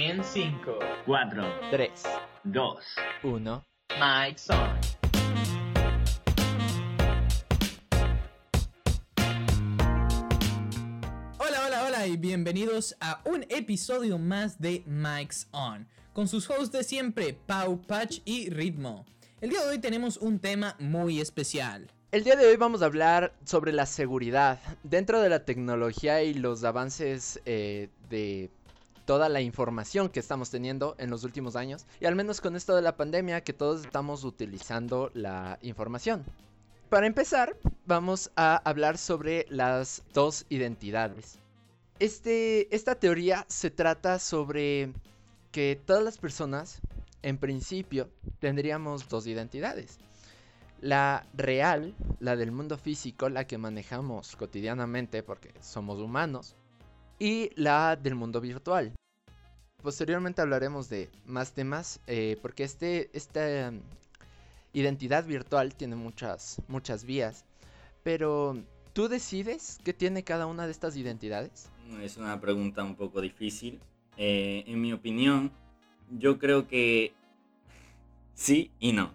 En 5, 4, 3, 2, 1. Mike's on. Hola, hola, hola y bienvenidos a un episodio más de Mike's On, con sus hosts de siempre, Pau, Patch y Ritmo. El día de hoy tenemos un tema muy especial. El día de hoy vamos a hablar sobre la seguridad dentro de la tecnología y los avances eh, de toda la información que estamos teniendo en los últimos años y al menos con esto de la pandemia que todos estamos utilizando la información. Para empezar, vamos a hablar sobre las dos identidades. Este, esta teoría se trata sobre que todas las personas, en principio, tendríamos dos identidades. La real, la del mundo físico, la que manejamos cotidianamente porque somos humanos, y la del mundo virtual. Posteriormente hablaremos de más temas eh, porque este, esta um, identidad virtual tiene muchas, muchas vías. Pero, ¿tú decides qué tiene cada una de estas identidades? Es una pregunta un poco difícil. Eh, en mi opinión, yo creo que sí y no.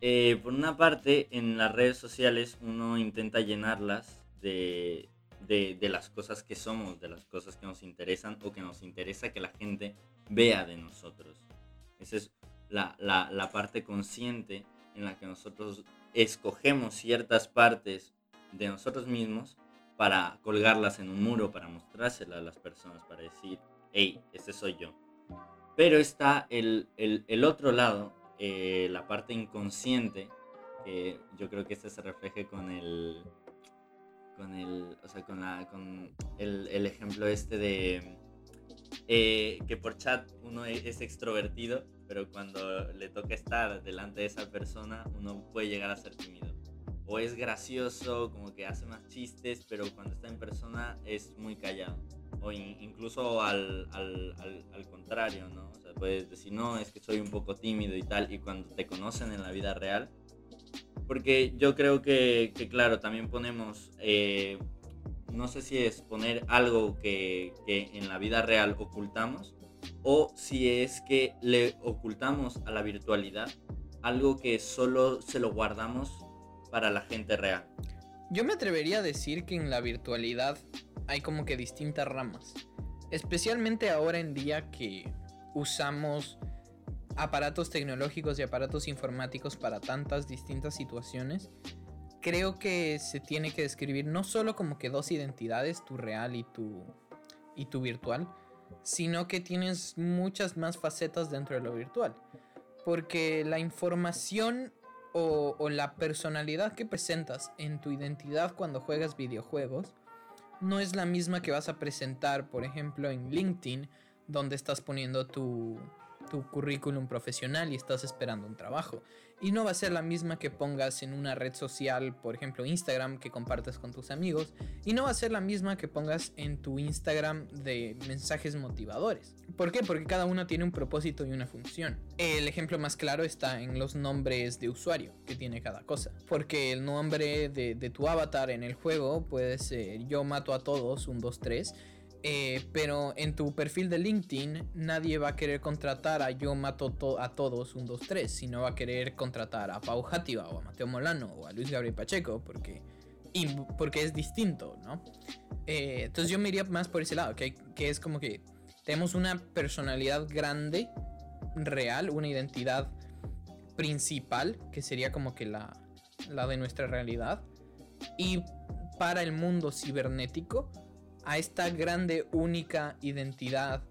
Eh, por una parte, en las redes sociales uno intenta llenarlas de, de, las cosas que somos, de las cosas que nos interesan o que nos interesa que la gente vea de nosotros. Esa es la, la, parte consciente en la que nosotros escogemos ciertas partes de nosotros mismos para colgarlas en un muro, para mostrárselas a las personas, para decir, hey, este soy yo. Pero está el, el, el otro lado, eh, la parte inconsciente, que yo creo que este se refleje con el, con el, o sea, con, la, con el, el ejemplo este de eh, que por chat uno es, es, extrovertido, pero cuando le toca estar delante de esa persona uno puede llegar a ser tímido. O es gracioso, como que hace más chistes, pero cuando está en persona es muy callado. O in, incluso al, al, al, al, contrario, ¿no? O sea, puedes decir, no, es que soy un poco tímido y tal, y cuando te conocen en la vida real, porque yo creo que, claro, también ponemos, eh, no sé si es poner algo que, que, en la vida real ocultamos o si es que le ocultamos a la virtualidad algo que solo se lo guardamos para la gente real. Yo me atrevería a decir que en la virtualidad hay como que distintas ramas, especialmente ahora en día que usamos aparatos tecnológicos y aparatos informáticos para tantas distintas situaciones, creo que se tiene que describir no solo como que dos identidades, tu real y tu, y tu virtual, sino que tienes muchas más facetas dentro de lo virtual. Porque la información o, o la personalidad que presentas en tu identidad cuando juegas videojuegos no es la misma que vas a presentar, por ejemplo, en LinkedIn, donde estás poniendo tu, tu currículum profesional y estás esperando un trabajo. Y no va a ser la misma que pongas en una red social, por ejemplo Instagram, que compartes con tus amigos. Y no va a ser la misma que pongas en tu Instagram de mensajes motivadores. ¿Por qué? Porque cada uno tiene un propósito y una función. El ejemplo más claro está en los nombres de usuario que tiene cada cosa. Porque el nombre de, de tu avatar en el juego puede ser yo mato a todos, un 2, 3 eh, pero en tu perfil de LinkedIn nadie va a querer contratar a yo mato to a todos un 2 3, sino va a querer contratar a Pau Játiva o a Mateo Molano o a Luis Gabriel Pacheco porque porque es distinto, ¿no? Eh, entonces yo me iría más por ese lado, que, que es como que tenemos una personalidad grande, real, una identidad principal, que sería como que la, la de nuestra realidad, y para el mundo cibernético, a esta grande única identidad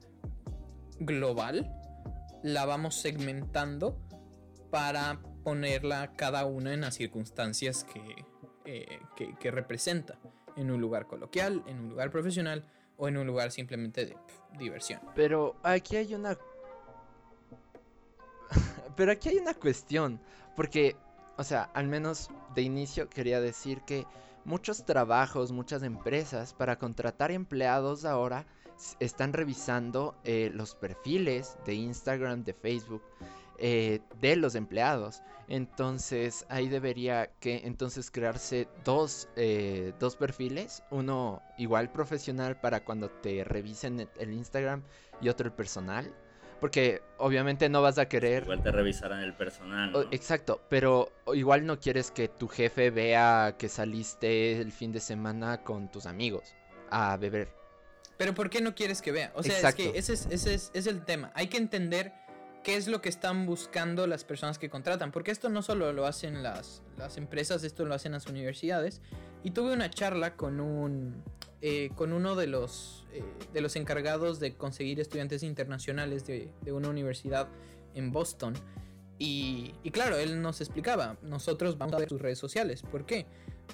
global la vamos segmentando para ponerla cada una en las circunstancias que, eh, que, que, representa en un lugar coloquial, en un lugar profesional o en un lugar simplemente de diversión. Pero aquí hay una... Pero aquí hay una cuestión, porque, o sea, al menos de inicio quería decir que muchos trabajos, muchas empresas para contratar empleados ahora están revisando eh, los perfiles de Instagram, de Facebook eh, de los empleados. Entonces ahí debería que entonces crearse dos, eh, dos perfiles, uno igual profesional para cuando te revisen el- Instagram y otro el personal. Porque obviamente no vas a querer... Igual te revisarán el personal. Exacto, pero igual no quieres que tu jefe vea que saliste el fin de semana con tus amigos a beber. Pero ¿por qué no quieres que vea? O sea, Exacto. es que ese es, ese es, es el tema. Hay que entender qué es lo que están buscando las personas que contratan. Porque esto no solo lo hacen las, las empresas, esto lo hacen las universidades. Y tuve una charla con un eh, con uno de los eh, de los encargados de conseguir estudiantes internacionales de, de una universidad en Boston. Y, y claro, él nos explicaba, nosotros vamos a ver tus redes sociales. ¿Por qué?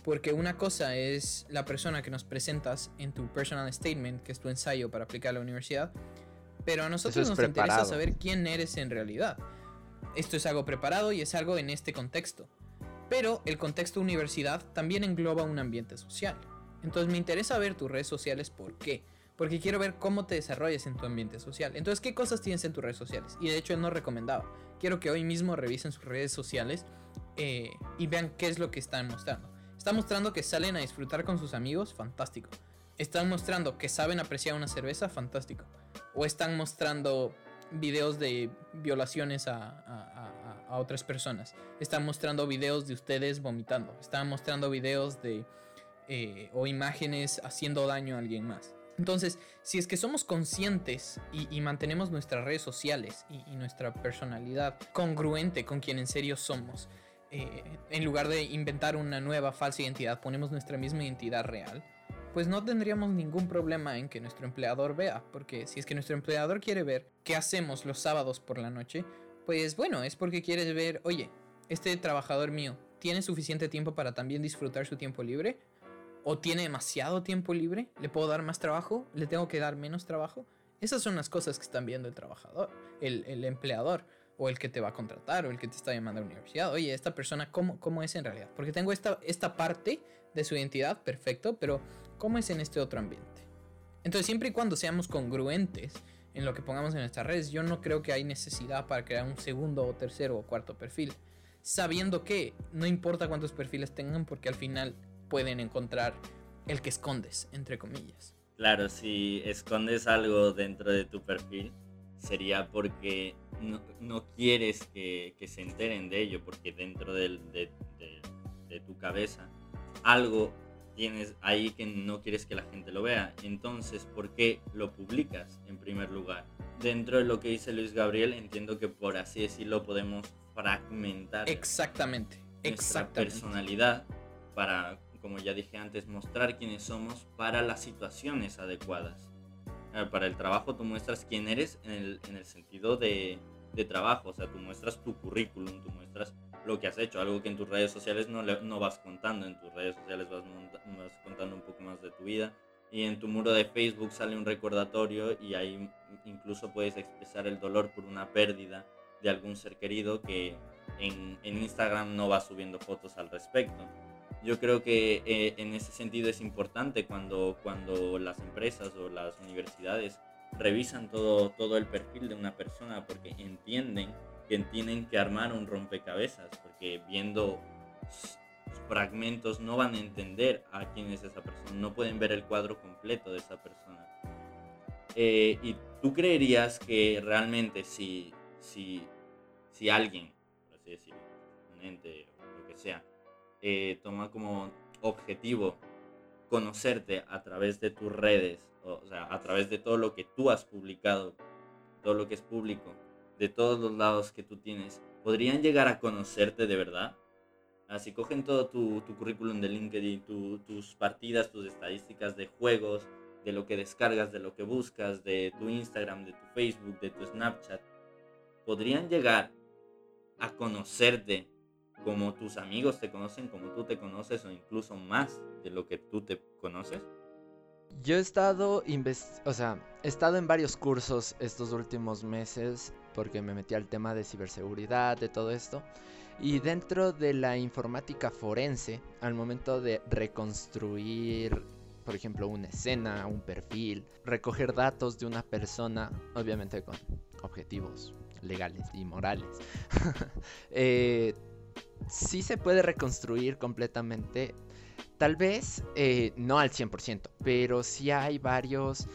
Porque una cosa es la persona que nos presentas en tu personal statement, que es tu ensayo para aplicar a la universidad, pero a nosotros es nos preparado. interesa saber quién eres en realidad. Esto es algo preparado y es algo en este contexto. Pero el contexto universidad también engloba un ambiente social. Entonces me interesa ver tus redes sociales, ¿por qué? Porque quiero ver cómo te desarrollas en tu ambiente social. Entonces, ¿qué cosas tienes en tus redes sociales? Y de hecho él nos recomendaba. Quiero que hoy mismo revisen sus redes sociales eh, y vean qué es lo que están mostrando. Están mostrando que salen a disfrutar con sus amigos, fantástico. Están mostrando que saben apreciar una cerveza, fantástico. O están mostrando videos de violaciones a, a- a- a otras personas. Están mostrando videos de ustedes vomitando. Están mostrando videos de eh, o imágenes haciendo daño a alguien más. Entonces, si es que somos conscientes y, mantenemos nuestras redes sociales y, y nuestra personalidad congruente con quien en serio somos, eh, en lugar de inventar una nueva falsa identidad, ponemos nuestra misma identidad real, pues no tendríamos ningún problema en que nuestro empleador vea, porque si es que nuestro empleador quiere ver qué hacemos los sábados por la noche, pues bueno, es porque quiere ver, oye, este trabajador mío tiene suficiente tiempo para también disfrutar su tiempo libre, o tiene demasiado tiempo libre, le puedo dar más trabajo, le tengo que dar menos trabajo. Esas son las cosas que están viendo el trabajador, el, empleador, o el que te va a contratar, o el que te está llamando a la universidad. Oye, esta persona, ¿cómo, cómo es en realidad? Porque tengo esta, esta parte de su identidad, perfecto, pero ¿cómo es en este otro ambiente? Entonces, siempre y cuando seamos congruentes en lo que pongamos en nuestras redes, yo no creo que hay necesidad para crear un segundo o tercero o cuarto perfil. Sabiendo que no importa cuántos perfiles tengan, porque al final pueden encontrar el que escondes, entre comillas. Claro, si escondes algo dentro de tu perfil, sería porque no, no quieres que, que se enteren de ello, porque dentro del- de, de- de tu cabeza algo tienes ahí que no quieres que la gente lo vea. Entonces, ¿por qué lo publicas en primer lugar? Dentro de lo que dice Luis Gabriel, entiendo que por así decirlo podemos fragmentar Exactamente, nuestra exactamente. personalidad para, como ya dije antes, mostrar quiénes somos para las situaciones adecuadas. Eh, Para el trabajo tú muestras quién eres en el, en el sentido de, de trabajo, o sea, tú muestras tu currículum, tú muestras lo que has hecho, algo que en tus redes sociales no, no vas contando, en tus redes sociales vas, vas contando un poco más de tu vida y en tu muro de Facebook sale un recordatorio y ahí incluso puedes expresar el dolor por una pérdida de algún ser querido que en, en Instagram no va subiendo fotos al respecto. Yo creo que eh, en ese sentido es importante cuando, cuando las empresas o las universidades revisan todo, todo el perfil de una persona porque entienden que tienen que armar un rompecabezas, porque viendo fragmentos no van a entender a quién es esa persona, no pueden ver el cuadro completo de esa persona. Eh, ¿Y tú creerías que realmente si, si, si alguien, por así decirlo, un ente o lo que sea, eh, toma como objetivo conocerte a través de tus redes, o, o sea, a través de todo lo que tú has publicado, todo lo que es público, de todos los lados que tú tienes, ¿podrían llegar a conocerte de verdad? Así cogen todo tu, tu currículum de LinkedIn, tu- tus partidas, tus estadísticas de juegos, de lo que descargas, de lo que buscas, de tu Instagram, de tu Facebook, de tu Snapchat, podrían llegar a conocerte como tus amigos te conocen, como tú te conoces o incluso más de lo que tú te conoces? Yo he estado o sea, he estado en varios cursos estos últimos meses porque me metí al tema de ciberseguridad, de todo esto. Y dentro de la informática forense, al momento de reconstruir, por ejemplo, una escena, un perfil, recoger datos de una persona, obviamente con objetivos legales y morales, eh, sí se puede reconstruir completamente. Tal vez eh, no al 100%, pero sí hay varios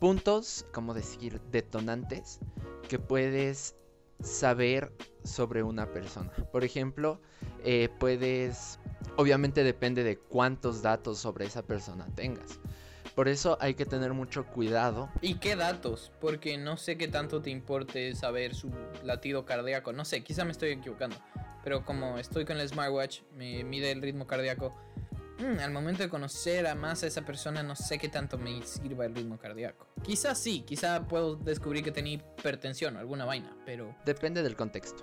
puntos, como decir, detonantes que puedes saber sobre una persona. Por ejemplo, eh, puedes, obviamente depende de cuántos datos sobre esa persona tengas. Por eso hay que tener mucho cuidado. ¿Y qué datos? Porque no sé qué tanto te importe saber su latido cardíaco. No sé, quizá me estoy equivocando. Pero como estoy con el smartwatch, me mide el ritmo cardíaco. mm, al momento de conocer a más a esa persona, no sé qué tanto me sirva el ritmo cardíaco. Quizás sí, quizá puedo descubrir que tenía hipertensión o alguna vaina, pero Depende del contexto.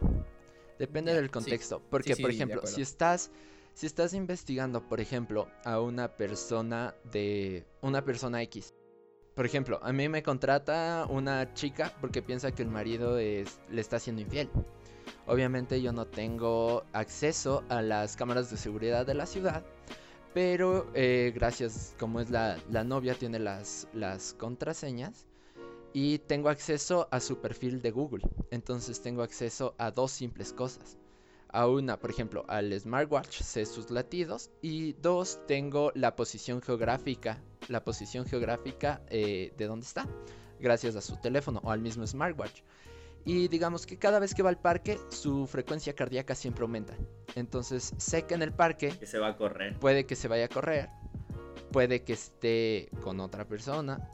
Depende del sí. contexto. Porque, sí, por ejemplo, si estás. Si estás investigando, por ejemplo, a una persona de. una persona X. Por ejemplo, a mí me contrata una chica porque piensa que el marido le está haciendo infiel. Obviamente yo no tengo acceso a las cámaras de seguridad de la ciudad. Pero eh, gracias, como es la, la novia, tiene las, las contraseñas. Y tengo acceso a su perfil de Google. Entonces tengo acceso a dos simples cosas. A una, por ejemplo, al smartwatch, sé sus latidos. Y dos, tengo la posición geográfica. La posición geográfica eh, de dónde está. Gracias a su teléfono o al mismo smartwatch. Y digamos que cada vez que va al parque, su frecuencia cardíaca siempre aumenta. Entonces sé que en el parque Que se va a correr. puede que se vaya a correr, puede que esté con otra persona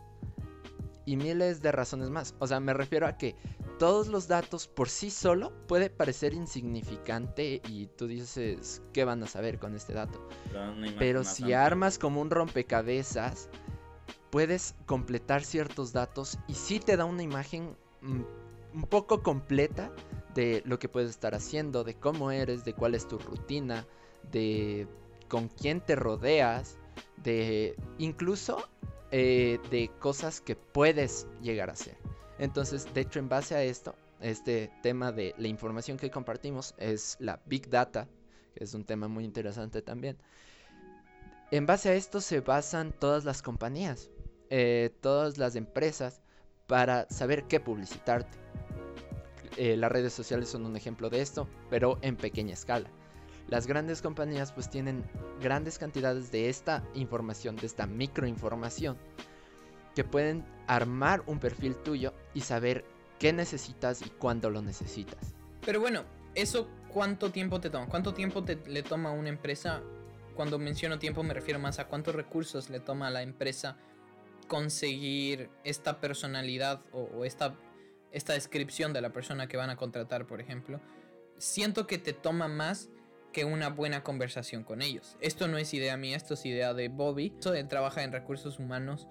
y miles de razones más. O sea, me refiero a que todos los datos por sí solo puede parecer insignificante y tú dices, ¿qué van a saber con este dato? Pero, si armas como un rompecabezas, puedes completar ciertos datos y sí te da una imagen mm, un poco completa de lo que puedes estar haciendo, de cómo eres, de cuál es tu rutina, de con quién te rodeas, de incluso eh, de cosas que puedes llegar a hacer. Entonces, de hecho, en base a esto, este tema de la información que compartimos es la Big Data, que es un tema muy interesante también. En base a esto se basan todas las compañías, eh, todas las empresas, para saber qué publicitarte. Eh, las redes sociales son un ejemplo de esto, pero en pequeña escala. Las grandes compañías pues tienen grandes cantidades de esta información, de esta microinformación, que pueden armar un perfil tuyo y saber qué necesitas y cuándo lo necesitas. Pero bueno, ¿eso cuánto tiempo te toma? ¿Cuánto tiempo te, le toma a una empresa? Cuando menciono tiempo me refiero más a cuántos recursos le toma a la empresa conseguir esta personalidad o, esta, esta descripción de la persona que van a contratar, por ejemplo. Siento que te toma más que una buena conversación con ellos. Esto no es idea mía, esto es idea de Bobby. Eso él trabaja en recursos humanos.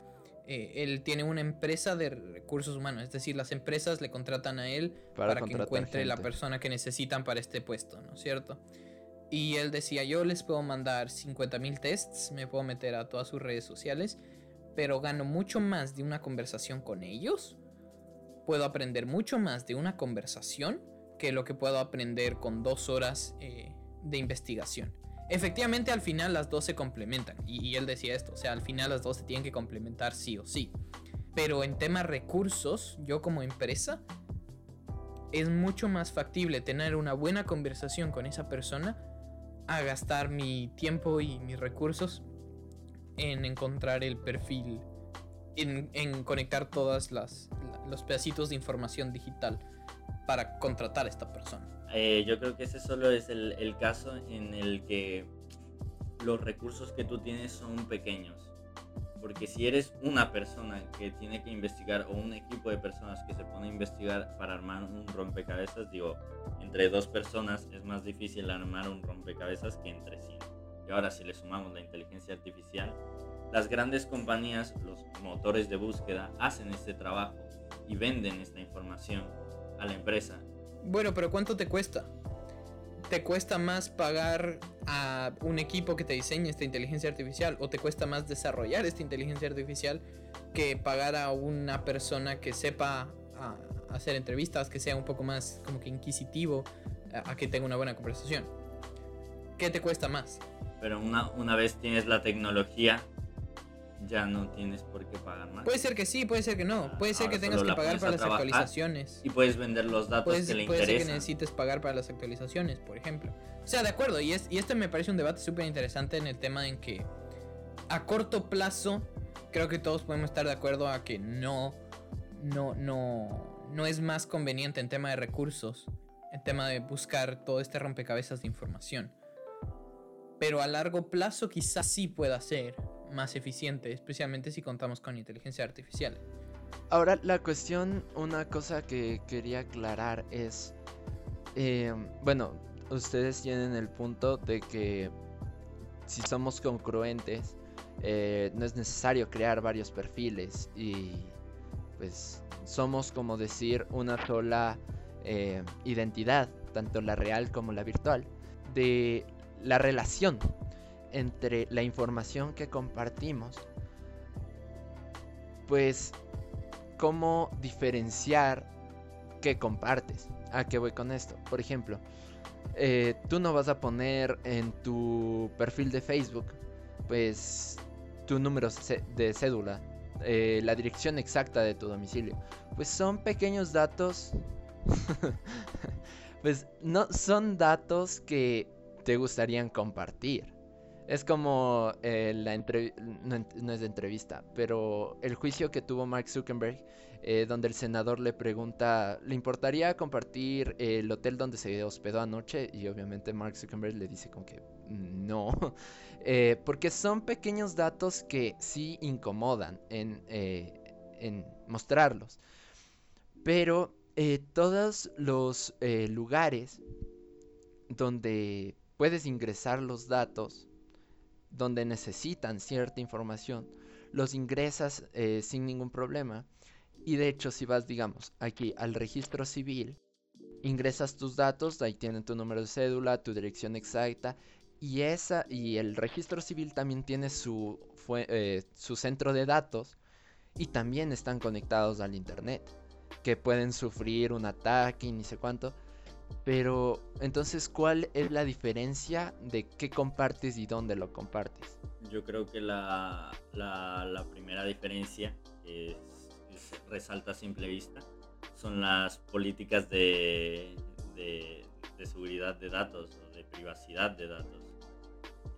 Eh, él tiene una empresa de recursos humanos, es decir, las empresas le contratan a él Para para, que encuentre la persona que necesitan para este puesto, ¿no es cierto? Y él decía, yo les puedo mandar 50.000 tests, me puedo meter a todas sus redes sociales, pero gano mucho más de una conversación con ellos. Puedo aprender mucho más de una conversación que lo que puedo aprender con dos horas eh, de investigación. Efectivamente, al final las dos se complementan. Y, él decía esto, o sea, al final las dos se tienen que complementar sí o sí. Pero en temas recursos, yo como empresa, es mucho más factible tener una buena conversación con esa persona a gastar mi tiempo y mis recursos en encontrar el perfil, en, en conectar todas las los pedacitos de información digital para contratar a esta persona. Eh, yo creo que ese solo es el, el caso en el que los recursos que tú tienes son pequeños. Porque si eres una persona que tiene que investigar o un equipo de personas que se pone a investigar para armar un rompecabezas, digo, entre dos personas es más difícil armar un rompecabezas que entre 100. Y ahora si le sumamos la inteligencia artificial, las grandes compañías, los motores de búsqueda, hacen este trabajo y venden esta información a la empresa. Bueno, pero ¿cuánto te cuesta? ¿Te cuesta más pagar a un equipo que te diseñe esta inteligencia artificial o te cuesta más desarrollar esta inteligencia artificial que pagar a una persona que sepa a- hacer entrevistas, que sea un poco más como que inquisitivo, a, a que tenga una buena conversación? ¿Qué te cuesta más? pero una, una vez tienes la tecnología, ya no tienes por qué pagar más. Puede ser que sí, puede ser que no. Puede ser Ahora que tengas que pagar para las actualizaciones. Y puedes vender los datos que le puede ser que necesites pagar para las actualizaciones, por ejemplo. O sea, de acuerdo, y, es, y este me parece un debate súper interesante en el tema en que a corto plazo creo que todos podemos estar de acuerdo a que no, no, no, no es más conveniente en tema de recursos, en tema de buscar todo este rompecabezas de información. Pero a largo plazo quizás sí pueda ser más eficiente, especialmente si contamos con inteligencia artificial. Ahora, la cuestión, una cosa que quería aclarar es, eh, bueno, ustedes tienen el punto de que si somos congruentes, eh, no es necesario crear varios perfiles y pues somos como decir una sola eh, identidad, tanto la real como la virtual, de la relación entre la información que compartimos, pues cómo diferenciar qué compartes. ¿A qué voy con esto? Por ejemplo, eh, tú no vas a poner en tu perfil de Facebook, pues tu número de cédula, eh, la dirección exacta de tu domicilio. Pues son pequeños datos. pues no son datos que te gustarían compartir. Es como eh, la no, es de entrevista, pero el juicio que tuvo Mark Zuckerberg, eh, donde el senador le pregunta, ¿le importaría compartir el hotel donde se hospedó anoche? Y obviamente Mark Zuckerberg le dice como que no, Eh, porque son pequeños datos que sí incomodan en, en mostrarlos. Pero todos los lugares donde puedes ingresar los datos, donde necesitan cierta información, los ingresas eh, sin ningún problema. Y de hecho, si vas, digamos, aquí al registro civil, ingresas tus datos, ahí tienen tu número de cédula, tu dirección exacta, y esa y el registro civil también tiene su, fue- eh, su centro de datos y también están conectados al internet, que pueden sufrir un ataque y ni sé cuánto. Pero entonces, ¿cuál es la diferencia de qué compartes y dónde lo compartes? Yo creo que la, la- la primera diferencia es- es- resalta a simple vista son las políticas de, de- de seguridad de datos o de privacidad de datos.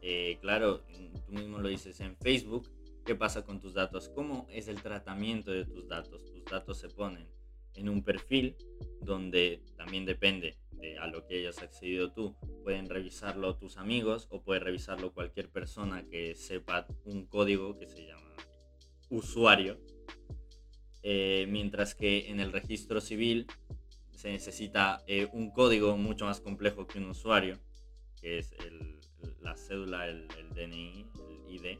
Eh, claro, tú mismo lo dices en Facebook, ¿qué pasa con tus datos? ¿Cómo es el tratamiento de tus datos? Tus datos se ponen en un perfil donde también depende de a lo que hayas accedido tú. Pueden revisarlo tus amigos o puede revisarlo cualquier persona que sepa un código que se llama usuario. Eh, mientras que en el registro civil se necesita eh, un código mucho más complejo que un usuario, que es la cédula, el, el DNI, el ID.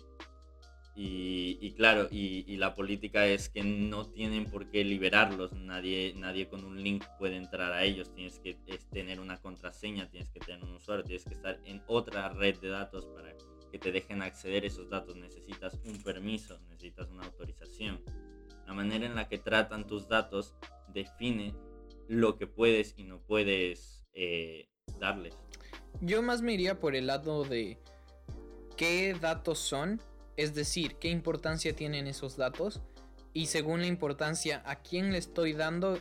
Y, claro, y, la política es que no tienen por qué liberarlos, nadie, nadie con un link puede entrar a ellos, tienes que tener una contraseña, tienes que tener un usuario, tienes que estar en otra red de datos para que te dejen acceder a esos datos, necesitas un permiso, necesitas una autorización. La manera en la que tratan tus datos define lo que puedes y no puedes eh, darles. Yo más me iría por el lado de qué datos son, es decir, qué importancia tienen esos datos y según la importancia a quién le estoy dando,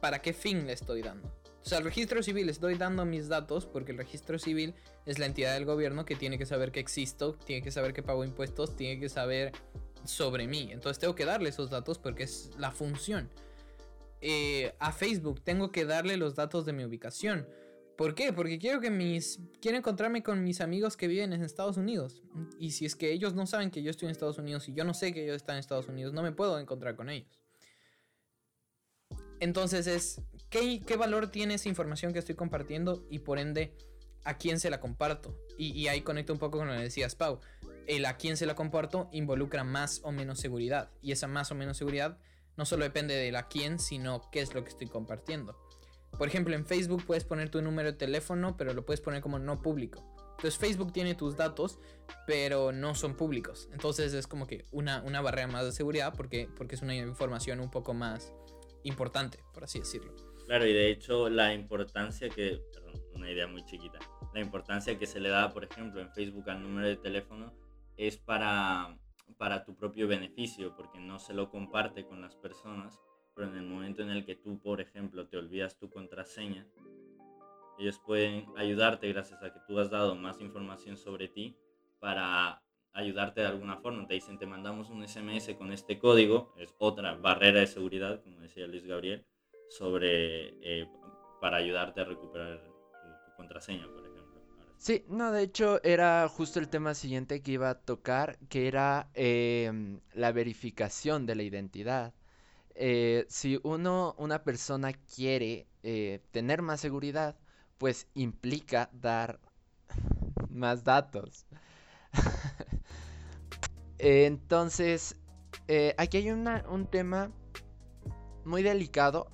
para qué fin le estoy dando. O sea, al registro civil estoy dando mis datos porque el registro civil es la entidad del gobierno que tiene que saber que existo, tiene que saber que pago impuestos, tiene que saber sobre mí. Entonces tengo que darle esos datos porque es la función. Eh, a Facebook tengo que darle los datos de mi ubicación. ¿Por qué? Porque quiero que mis. Quiero encontrarme con mis amigos que viven en Estados Unidos. Y si es que ellos no saben que yo estoy en Estados Unidos y yo no sé que ellos están en Estados Unidos, no me puedo encontrar con ellos. Entonces es. ¿qué, qué valor tiene esa información que estoy compartiendo? Y por ende, ¿a quién se la comparto? Y, y ahí conecto un poco con lo que decías, Pau. El a quién se la comparto involucra más o menos seguridad. Y esa más o menos seguridad no solo depende de la quién, sino qué es lo que estoy compartiendo. Por ejemplo, en Facebook puedes poner tu número de teléfono, pero lo puedes poner como no público. Entonces Facebook tiene tus datos, pero no son públicos. Entonces es como que una, una barrera más de seguridad porque, porque es una información un poco más importante, por así decirlo. Claro, y de hecho la importancia que, perdón, una idea muy chiquita, la importancia que se le da, por ejemplo, en Facebook al número de teléfono es para, para tu propio beneficio, porque no se lo comparte con las personas, pero en el momento en el que tú, por ejemplo, te olvidas tu contraseña, ellos pueden ayudarte gracias a que tú has dado más información sobre ti para ayudarte de alguna forma. Te dicen, te mandamos un SMS con este código, es otra barrera de seguridad, como decía Luis Gabriel, sobre eh, para ayudarte a recuperar tu, contraseña, por ejemplo. Sí, no, de hecho era justo el tema siguiente que iba a tocar, que era em, la verificación de la identidad. Eh, si uno, una persona quiere eh, tener más seguridad, pues implica dar más datos. Entonces, eh, aquí hay un tema muy delicado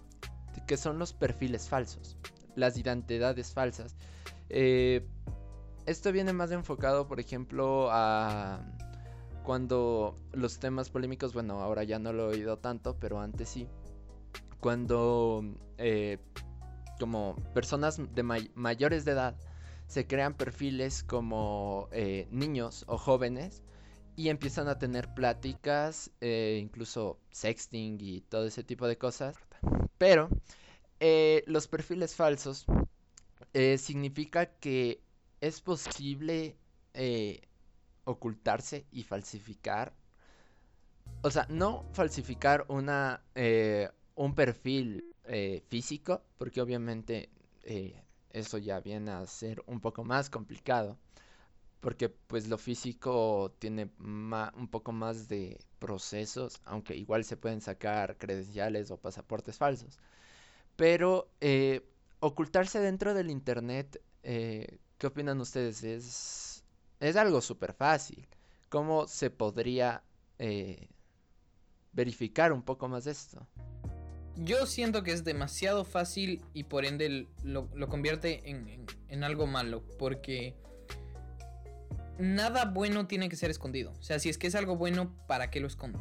que son los perfiles falsos, las identidades falsas. Esto viene más enfocado, por ejemplo, a cuando los temas polémicos, bueno, ahora ya no lo he oído tanto, pero antes sí. Cuando eh, como personas de may- mayores de edad se crean perfiles como eh, niños o jóvenes y empiezan a tener pláticas, eh, incluso sexting y todo ese tipo de cosas. Pero los perfiles falsos significa que es posible ocultarse y falsificar. O sea, no falsificar una, eh, un perfil eh, físico, porque obviamente eh, eso ya viene a ser un poco más complicado, porque pues lo físico tiene un poco más de procesos, aunque igual se pueden sacar credenciales o pasaportes falsos. Pero eh, ocultarse dentro del internet, eh, ¿qué opinan ustedes? Es, es algo súper fácil. ¿Cómo se podría eh, verificar un poco más esto? Yo siento que es demasiado fácil y por ende lo, lo convierte en, en- algo malo. Porque nada bueno tiene que ser escondido. O sea, si es que es algo bueno, ¿para qué lo escondes?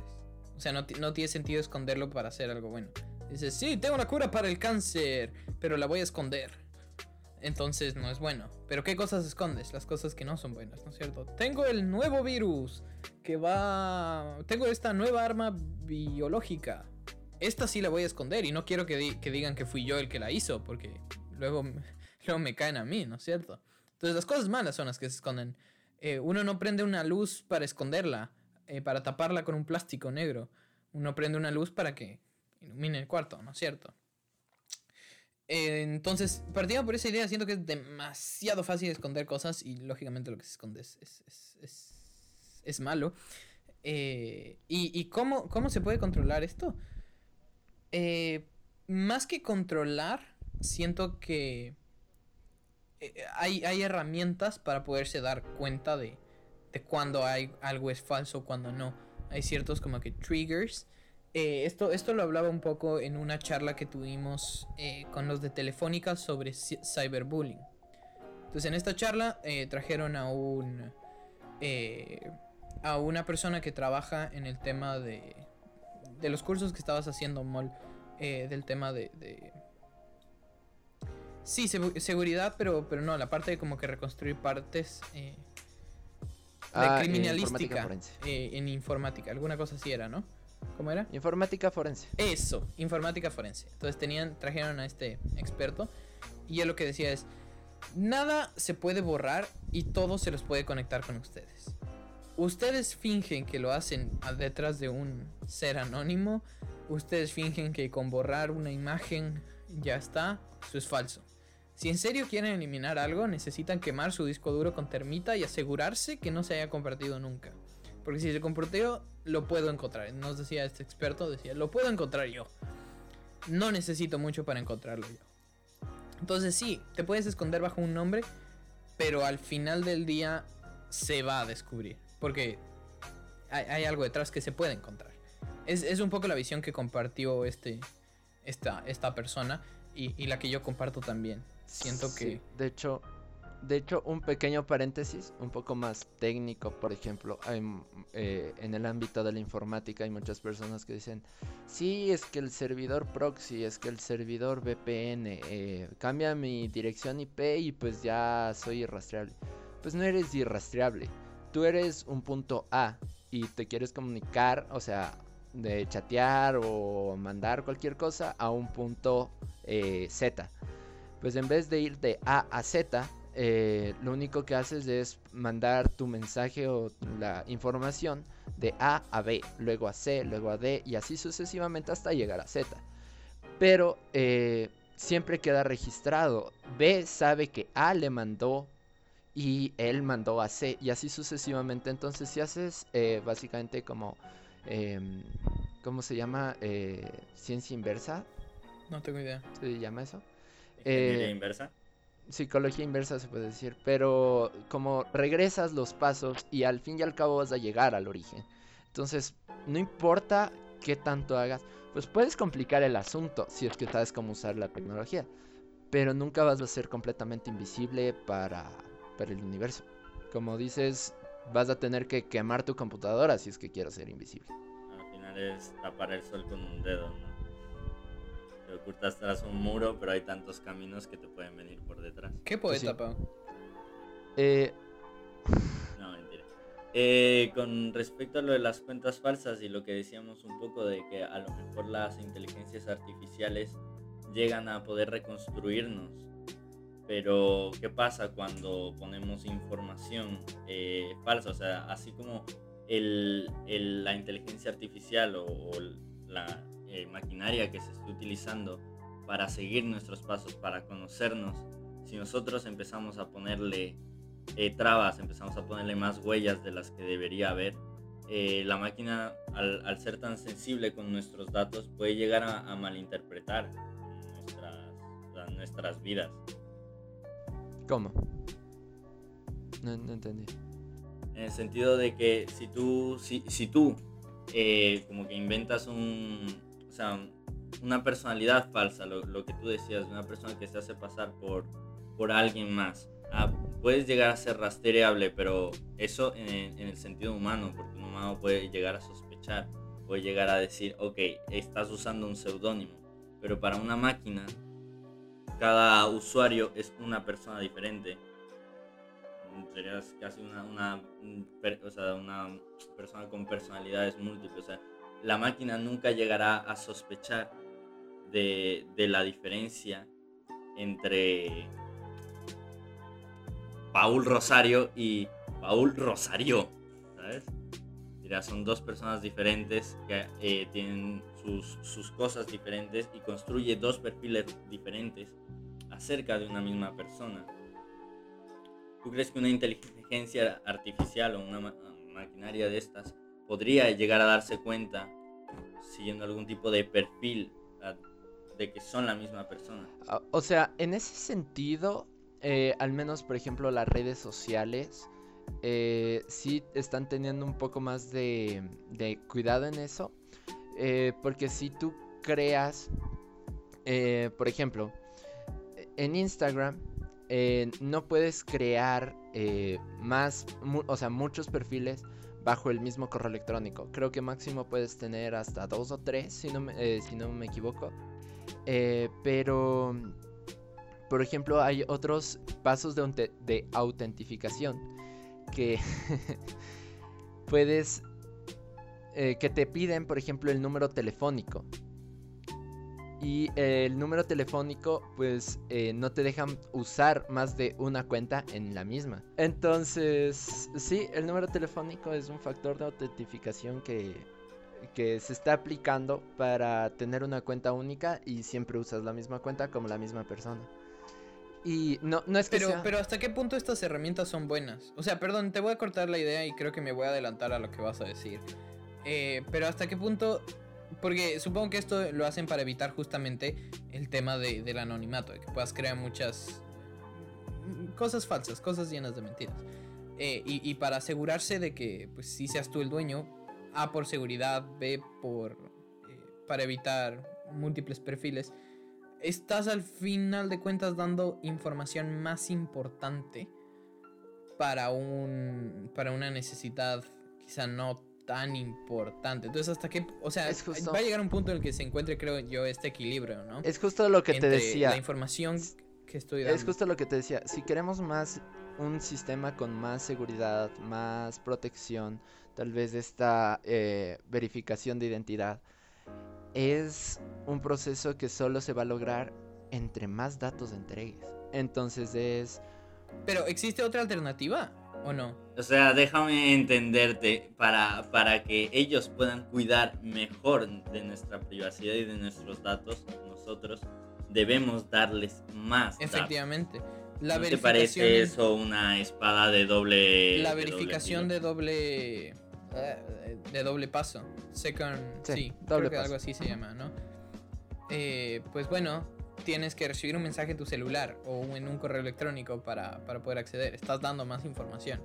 O sea, no, no tiene sentido esconderlo para hacer algo bueno. Dices, sí, tengo una cura para el cáncer, pero la voy a esconder. Entonces no es bueno. Pero ¿qué cosas escondes? Las cosas que no son buenas, ¿no es cierto? Tengo el nuevo virus que va... Tengo esta nueva arma biológica. Esta sí la voy a esconder y no quiero que, di- que digan que fui yo el que la hizo, porque luego, luego me caen a mí, ¿no es cierto? Entonces las cosas malas son las que se esconden. Eh, uno no prende una luz para esconderla, eh, para taparla con un plástico negro. Uno prende una luz para que ilumine el cuarto, ¿no es cierto? Eh, entonces, partiendo por esa idea, siento que es demasiado fácil esconder cosas y lógicamente lo que se esconde es, es, es- es- malo. Eh, ¿Y, y cómo, cómo se puede controlar esto? Eh, más que controlar, siento que hay, hay herramientas para poderse dar cuenta de, de cuando hay, algo es falso, cuando no. Hay ciertos como que triggers. Eh, esto, esto lo hablaba un poco en una charla que tuvimos eh, con los de Telefónica sobre cyberbullying. Entonces en esta charla eh, trajeron a un eh, a una persona que trabaja en el tema de de los cursos que estabas haciendo, Mol, eh, del tema de, de- sí segu- seguridad, pero pero no la parte de como que reconstruir partes de Ah, criminalística informática forense. eh, en informática, alguna cosa así era, ¿no? ¿Cómo era? Informática forense. Eso, informática forense. Entonces tenían, trajeron a este experto y él lo que decía es, nada se puede borrar y todo se los puede conectar con ustedes. Ustedes fingen que lo hacen detrás de un ser anónimo, ustedes fingen que con borrar una imagen ya está, eso es falso. Si en serio quieren eliminar algo, necesitan quemar su disco duro con termita y asegurarse que no se haya compartido nunca. Porque si se compartió, lo puedo encontrar. Nos decía este experto, decía, lo puedo encontrar yo. No necesito mucho para encontrarlo yo. Entonces sí, te puedes esconder bajo un nombre, pero al final del día se va a descubrir. Porque hay, hay algo detrás que se puede encontrar. Es, es un poco la visión que compartió este, esta, esta persona y, y la que yo comparto también. Siento Sí, que... de hecho, de hecho, un pequeño paréntesis, un poco más técnico, por ejemplo, mm, eh, en el ámbito de la informática hay muchas personas que dicen, sí, es que el servidor proxy, es que el servidor VPN, eh, cambia mi dirección IP y pues ya soy irrastreable. Pues no eres irrastreable, tú eres un punto A y te quieres comunicar, o sea, de chatear o mandar cualquier cosa a un punto eh, Z. Pues en vez de ir de A a Z, eh, lo único que haces es mandar tu mensaje o la información de A a B, luego a C, luego a D y así sucesivamente hasta llegar a Z. Pero eh, siempre queda registrado. B sabe que A le mandó y él mandó a C y así sucesivamente. Entonces si haces eh, básicamente como, em, ¿cómo se llama? Eh, ciencia inversa, No tengo idea. ¿se llama eso? Ingeniería Eh, inversa. Psicología inversa se puede decir, pero como regresas los pasos y al fin y al cabo vas a llegar al origen. Entonces, no importa qué tanto hagas, pues puedes complicar el asunto si es que sabes cómo usar la tecnología, pero nunca vas a ser completamente invisible para, para el universo. Como dices, vas a tener que quemar tu computadora si es que quieres ser invisible. Al final es tapar el sol con un dedo, ¿no? Te ocultas tras un muro, pero hay tantos caminos que te pueden venir por detrás. ¿Qué poeta, sí. Pau? Eh, No, mentira. Eh, con respecto a lo de las cuentas falsas y lo que decíamos un poco de que a lo mejor las inteligencias artificiales llegan a poder reconstruirnos. Pero, ¿qué pasa cuando ponemos información eh, falsa? O sea, así como el- el- la inteligencia artificial o, o la eh, maquinaria que se está utilizando para seguir nuestros pasos, para conocernos, si nosotros empezamos a ponerle eh, trabas, empezamos a ponerle más huellas de las que debería haber, eh, la máquina al, al ser tan sensible con nuestros datos puede llegar a, a malinterpretar nuestras, nuestras vidas. ¿Cómo? No, no entendí. En el sentido de que si tú, si, si tú eh, como que inventas un, o sea, una personalidad falsa, lo, lo que tú decías, una persona que se hace pasar por, por alguien más, ah, puedes llegar a ser rastreable, pero eso en, el sentido humano, porque un humano puede llegar a sospechar, puede llegar a decir, ok, estás usando un seudónimo, pero para una máquina, cada usuario es una persona diferente serías casi una, una, o sea, una persona con personalidades múltiples. O sea, la máquina nunca llegará a sospechar de, la diferencia entre Paul Rosario y Paul Rosario, ¿sabes? Dirá, son dos personas diferentes que eh, tienen sus, cosas diferentes y construye dos perfiles diferentes acerca de una misma persona. ¿Tú crees que una inteligencia artificial o una ma- maquinaria de estas podría llegar a darse cuenta, siguiendo algún tipo de perfil, de que son la misma persona? Ah, O sea, en ese sentido, eh, al menos por ejemplo las redes sociales, eh, sí están teniendo un poco más de, de cuidado en eso. eh, porque si tú creas, eh, por ejemplo, en Instagram, no puedes crear más, o sea, muchos perfiles bajo el mismo correo electrónico. Creo que máximo puedes tener hasta dos o tres, si no me, eh, si no me equivoco. Eh, pero, por ejemplo, hay otros pasos de, aute- de autentificación que puedes, eh, que te piden, por ejemplo, el número telefónico. Y eh, el número telefónico, pues eh, no te dejan usar más de una cuenta en la misma. Entonces, sí, el número telefónico es un factor de autentificación que, que se está aplicando para tener una cuenta única y siempre usas la misma cuenta como la misma persona. Y no, no es que Pero, sea... pero ¿hasta qué punto estas herramientas son buenas? O sea, perdón, te voy a cortar la idea y creo que me voy a adelantar a lo que vas a decir. Eh, pero ¿hasta qué punto? Porque supongo que esto lo hacen para evitar justamente el tema de- del anonimato, de que puedas crear muchas mm, cosas falsas, cosas llenas de mentiras. Eh, y, y para asegurarse de que pues sí seas tú el dueño, A por seguridad, B por eh, para evitar múltiples perfiles, estás al final de cuentas dando información más importante para un para una necesidad quizá no tan importante. Entonces, hasta qué, o sea, justo- va a llegar un punto en el que se encuentre, creo yo, este equilibrio, ¿no? Es justo lo que te decía. La información que estoy dando. Es justo lo que te decía. Si queremos más un sistema con más seguridad, más protección, tal vez esta eh, verificación de identidad, es un proceso que solo se va a lograr entre más datos entregues. Entonces es... Pero ¿existe otra alternativa o no? O sea, déjame entenderte, para, para que ellos puedan cuidar mejor de nuestra privacidad y de nuestros datos, nosotros debemos darles más. datos. Efectivamente. La ¿No te parece eso una espada de doble... la de doble verificación de doble eh, de doble paso second Sí, sí, doble creo que paso. algo así se llama no Eh, pues bueno tienes que recibir un mensaje en tu celular o en un correo electrónico para, para poder acceder estás dando más información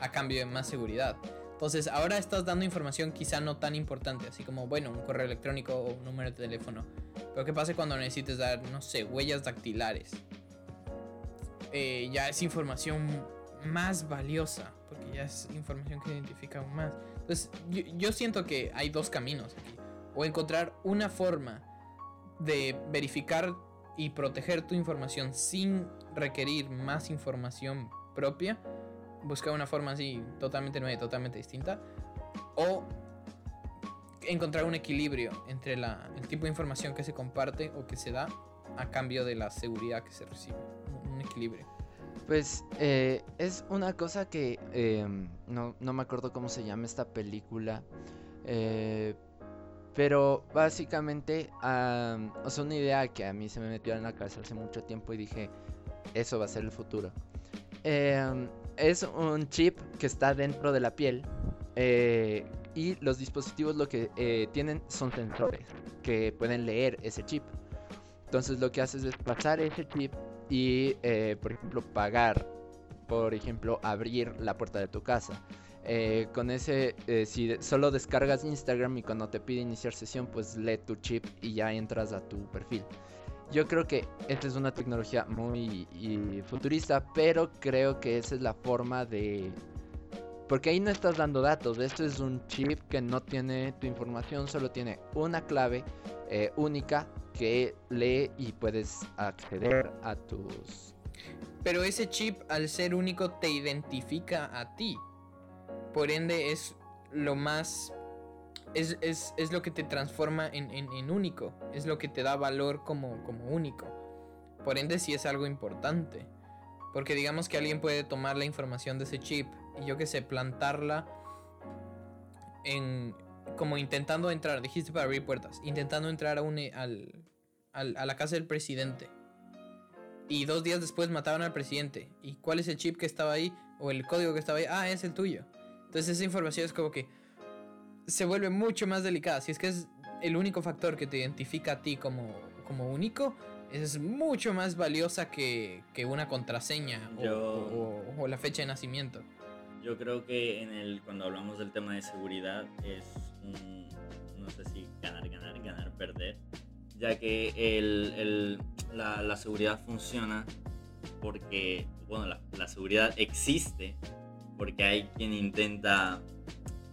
a cambio de más seguridad entonces ahora estás dando información quizá no tan importante así como bueno un correo electrónico o un número de teléfono pero qué pasa cuando necesites dar no sé huellas dactilares eh, ya es información más valiosa, porque ya es información que identifica aún más. Entonces, yo, yo siento que hay dos caminos aquí. O encontrar una forma de verificar y proteger tu información sin requerir más información propia. Buscar una forma así totalmente nueva y totalmente distinta. O encontrar un equilibrio entre la, el tipo de información que se comparte o que se da a cambio de la seguridad que se recibe. Un- equilibrio. Pues eh, es una cosa que em, no, no me acuerdo cómo se llama esta película. eh, pero básicamente, am, o sea, una idea que a mí se me metió en la cabeza hace mucho tiempo y dije, eso va a ser el futuro. Em, es un chip que está dentro de la piel eh, y los dispositivos lo que eh, tienen son sensores que pueden leer ese chip. Entonces lo que haces es pasar ese chip y, eh, por ejemplo, pagar, por ejemplo, abrir la puerta de tu casa. Eh, con ese, eh, si solo descargas Instagram y cuando te pide iniciar sesión, pues lee tu chip y ya entras a tu perfil. Yo creo que esta es una tecnología muy futurista, pero creo que esa es la forma de... Porque ahí no estás dando datos, esto es un chip que no tiene tu información, solo tiene una clave eh, única que lee y puedes acceder a tus... Pero ese chip, al ser único, te identifica a ti. Por ende, es lo más. Es, es- es lo que te transforma en, en- único. Es lo que te da valor como, como único. Por ende, sí es algo importante. Porque digamos que alguien puede tomar la información de ese chip y yo que sé, plantarla en. Como intentando entrar, dijiste para abrir puertas. Intentando entrar a, un, e- al, al- a la casa del presidente. Y dos días después mataron al presidente. ¿Y cuál es el chip que estaba ahí? O el código que estaba ahí. Ah, es el tuyo. Entonces esa información es como que se vuelve mucho más delicada. Si es que es el único factor que te identifica a ti como, como único, es mucho más valiosa que, que una contraseña o- Yo- o, o la fecha de nacimiento. Yo creo que en el, cuando hablamos del tema de seguridad es un, no sé si ganar, ganar, ganar, perder, ya que el, el- la, la seguridad funciona porque, bueno, la, la seguridad existe porque hay quien intenta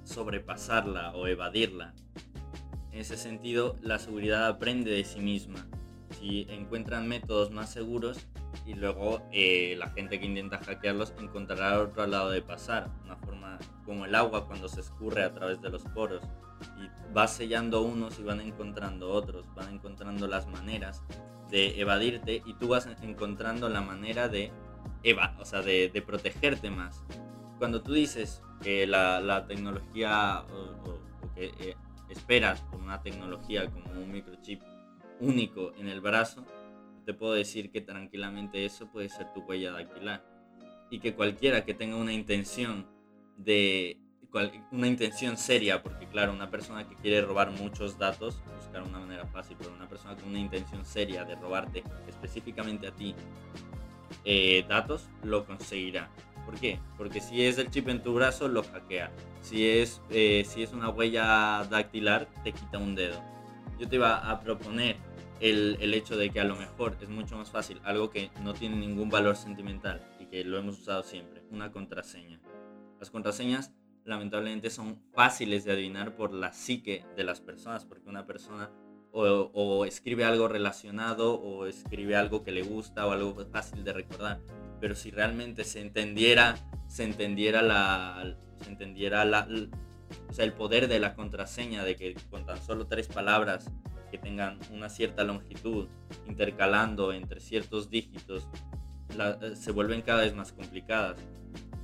sobrepasarla o evadirla. En ese sentido, la seguridad aprende de sí misma. Si encuentran métodos más seguros, y luego eh, la gente que intenta hackearlos encontrará otro lado de pasar, una forma como el agua cuando se escurre a través de los poros y va sellando unos y van encontrando otros, van encontrando las maneras de evadirte y tú vas encontrando la manera de eva, o sea, de protegerte más. Cuando tú dices que la, la tecnología o, o- o que eh, esperas por una tecnología como un microchip único en el brazo, te puedo decir que tranquilamente eso puede ser tu huella dactilar. Y que cualquiera que tenga una intención de una intención seria, porque claro, una persona que quiere robar muchos datos, buscar una manera fácil, pero una persona con una intención seria de robarte específicamente a ti eh, datos, lo conseguirá. ¿Por qué? Porque si es el chip en tu brazo, lo hackea. Si es, eh, si es una huella dactilar, te quita un dedo. Yo te iba a proponer el, el hecho de que a lo mejor es mucho más fácil algo que no tiene ningún valor sentimental y que lo hemos usado siempre, una contraseña. Las contraseñas lamentablemente son fáciles de adivinar por la psique de las personas, porque una persona o, o escribe algo relacionado o escribe algo que le gusta o algo fácil de recordar. Pero si realmente se entendiera, se entendiera la, se entendiera la, o sea, el poder de la contraseña, de que con tan solo tres palabras que tengan una cierta longitud, intercalando entre ciertos dígitos, la- eh, se vuelven cada vez más complicadas.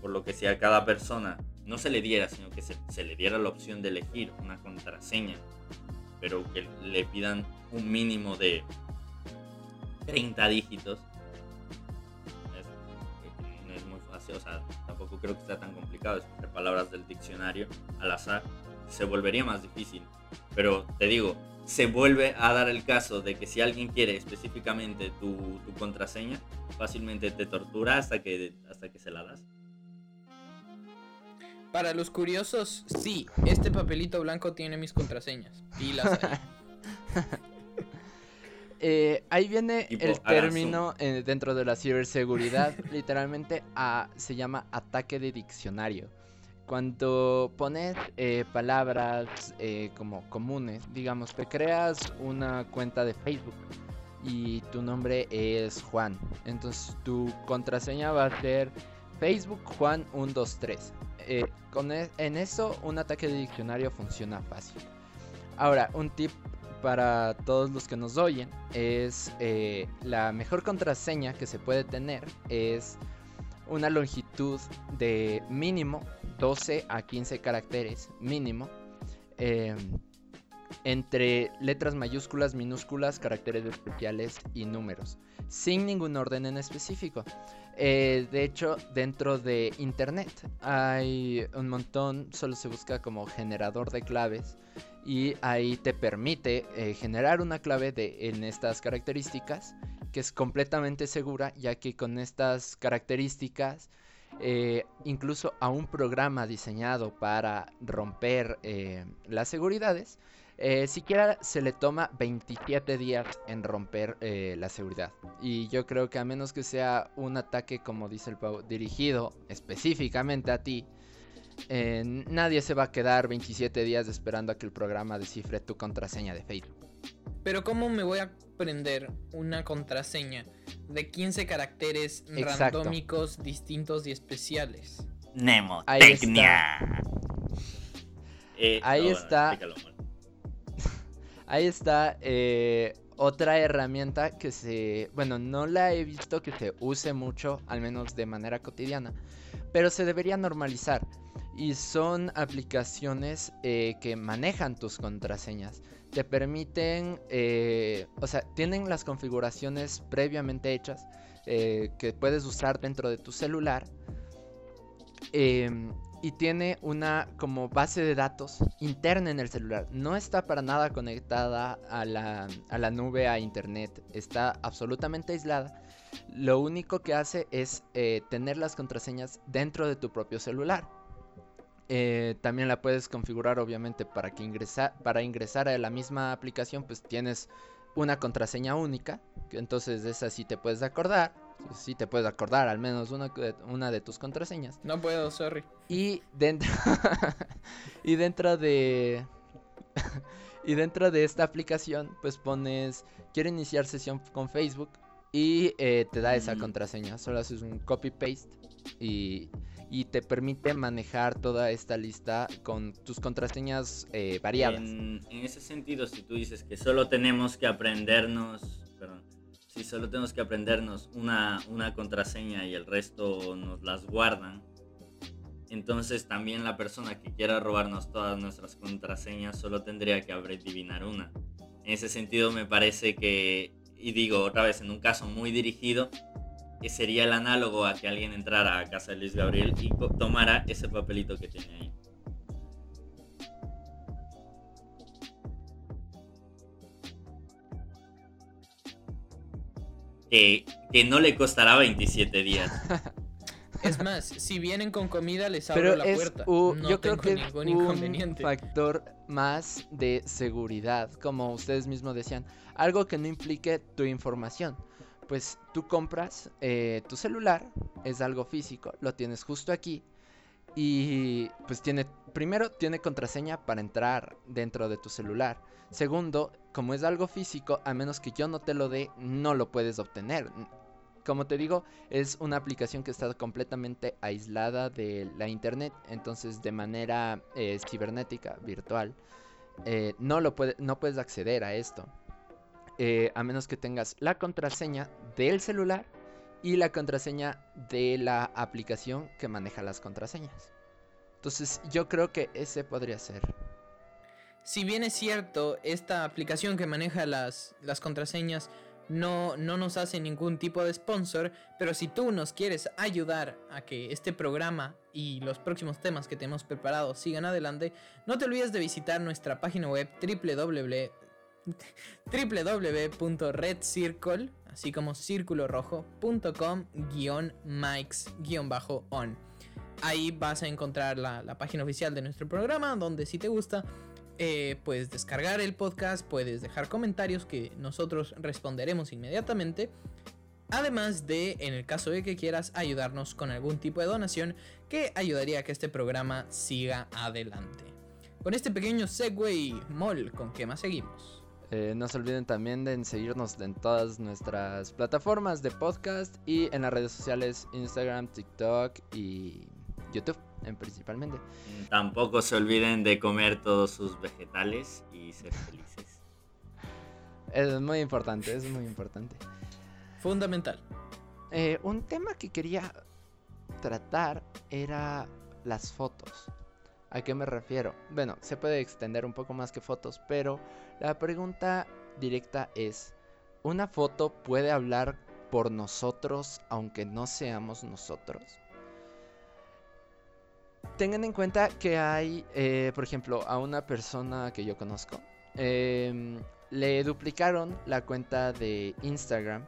Por lo que si a cada persona no se le diera, sino que se, se le diera la opción de elegir una contraseña, pero que le pidan un mínimo de 30 dígitos, o sea, tampoco creo que sea tan complicado escoger palabras del diccionario al azar, se volvería más difícil. Pero te digo, se vuelve a dar el caso de que si alguien quiere específicamente tu, tu contraseña, fácilmente te tortura hasta que, hasta que se la das. Para los curiosos, sí, este papelito blanco tiene mis contraseñas. Pilas ahí. Eh, ahí viene el término eh, dentro de la ciberseguridad, literalmente a- se llama ataque de diccionario. Cuando pones eh, palabras como comunes, digamos, te creas una cuenta de Facebook y tu nombre es Juan. Entonces tu contraseña va a ser Facebook Juan 123. Eh, con e- en eso un ataque de diccionario funciona fácil. Ahora, un tip para todos los que nos oyen es eh, la mejor contraseña que se puede tener es una longitud de mínimo 12 a 15 caracteres mínimo eh, entre letras mayúsculas, minúsculas, caracteres especiales y números, sin ningún orden en específico. Eh, de hecho, dentro de Internet hay un montón, solo se busca como generador de claves y ahí te permite eh, generar una clave de, en estas características que es completamente segura ya que con estas características eh, incluso a un programa diseñado para romper eh, las seguridades siquiera se le toma 27 días en romper la seguridad. Y yo creo que a menos que sea un ataque, como dice el Pau, dirigido específicamente a ti, eh, nadie se va a quedar 27 días esperando a que el programa descifre tu contraseña de Facebook. Pero ¿cómo me voy a aprender una contraseña de 15 caracteres Exacto. randómicos distintos y especiales? Eh, Ahí no, está. explícalo, Omar. Ahí está eh, otra herramienta que se, bueno, no la he visto que se use mucho, al menos de manera cotidiana, pero se debería normalizar. Y son aplicaciones eh, que manejan tus contraseñas. Te permiten, eh, o sea, tienen las configuraciones previamente hechas eh, que puedes usar dentro de tu celular. Em, y tiene una como base de datos interna en el celular. No está para nada conectada a la, a la nube, a internet. Está absolutamente aislada. Lo único que hace es tener las contraseñas dentro de tu propio celular. Eh, también la puedes configurar obviamente para que ingresa, para ingresar a la misma aplicación pues tienes una contraseña única. Entonces de esa sí te puedes acordar. Sí te puedes acordar al menos una, de- una de tus contraseñas. No puedo, sorry. Y dentro y dentro de y dentro de esta aplicación pues pones quiero iniciar sesión con Facebook y eh, te da esa Mm. contraseña. Solo haces un copy paste y, y te permite manejar toda esta lista con tus contraseñas eh, variadas. En, ese sentido, si tú dices que solo tenemos que aprendernos, perdón, si solo tenemos que aprendernos una, una contraseña y el resto nos las guardan, entonces también la persona que quiera robarnos todas nuestras contraseñas solo tendría que adivinar una. En ese sentido me parece que, y digo otra vez, en un caso muy dirigido, que sería el análogo a que alguien entrara a casa de Luis Gabriel y tomara ese papelito que tiene ahí. Que, que no le costará 27 días. Es más, si vienen con comida les abro Pero la es, puerta. u- no yo creo tengo que es ningún un inconveniente. factor más de seguridad, como ustedes mismos decían, algo que no implique tu información. Pues tú compras eh, tu celular, es algo físico, lo tienes justo aquí y pues tiene, primero tiene contraseña para entrar dentro de tu celular. Segundo, como es algo físico, a menos que yo no te lo dé, no lo puedes obtener. como te digo, es una aplicación que está completamente aislada de la internet, entonces de manera eh, cibernética, virtual, eh, no, lo puede, no puedes acceder a esto. Eh, a menos que tengas la contraseña del celular y la contraseña de la aplicación que maneja las contraseñas. Entonces yo creo que ese podría ser. Si bien es cierto, esta aplicación que maneja las, las contraseñas no, no nos hace ningún tipo de sponsor, pero si tú nos quieres ayudar a que este programa y los próximos temas que tenemos preparados sigan adelante, no te olvides de visitar nuestra página web www www.redcircle, así como círculo rojo.com mics on. Ahí vas a encontrar la, la página oficial de nuestro programa, donde si te gusta, eh, puedes descargar el podcast, puedes dejar comentarios que nosotros responderemos inmediatamente. Además de, en el caso de que quieras ayudarnos con algún tipo de donación que ayudaría a que este programa siga adelante. Con este pequeño segue, Mol, ¿con qué más seguimos? Eh, no se olviden también de seguirnos en todas nuestras plataformas de podcast y en las redes sociales Instagram, TikTok y YouTube en principalmente. Tampoco se olviden de comer todos sus vegetales y ser felices. Es muy importante, es muy importante. Fundamental. Eh, un tema que quería tratar era las fotos. ¿A qué me refiero? Bueno, se puede extender un poco más que fotos, pero la pregunta directa es, ¿una foto puede hablar por nosotros aunque no seamos nosotros? Tengan en cuenta que hay, eh, por ejemplo, a una persona que yo conozco, eh, le duplicaron la cuenta de Instagram.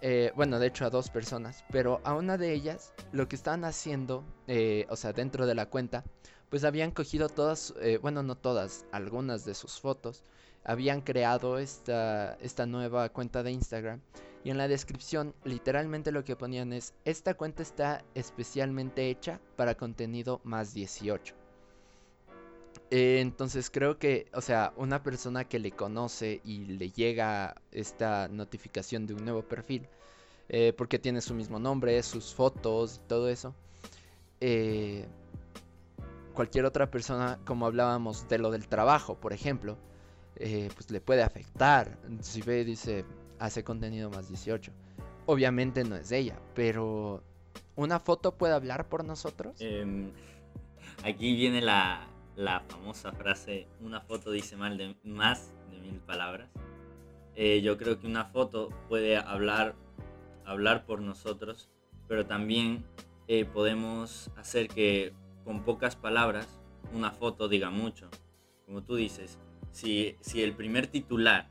Eh, bueno, de hecho a dos personas, pero a una de ellas lo que estaban haciendo, eh, o sea, dentro de la cuenta, pues habían cogido todas, eh, bueno, no todas, algunas de sus fotos, habían creado esta, esta nueva cuenta de Instagram y en la descripción literalmente lo que ponían es, esta cuenta está especialmente hecha para contenido más 18. Eh, entonces creo que, o sea, una persona que le conoce y le llega esta notificación de un nuevo perfil, eh, porque tiene su mismo nombre, sus fotos y todo eso, eh, cualquier otra persona, como hablábamos de lo del trabajo, por ejemplo, eh, pues le puede afectar. Si ve, dice, hace contenido más 18. Obviamente no es ella, pero ¿una foto puede hablar por nosotros? Em, aquí viene la, la famosa frase, una foto dice mal de, más de mil palabras. Eh, yo creo que una foto puede hablar, hablar por nosotros, pero también eh, podemos hacer que con pocas palabras una foto diga mucho. Como tú dices, si, si el primer titular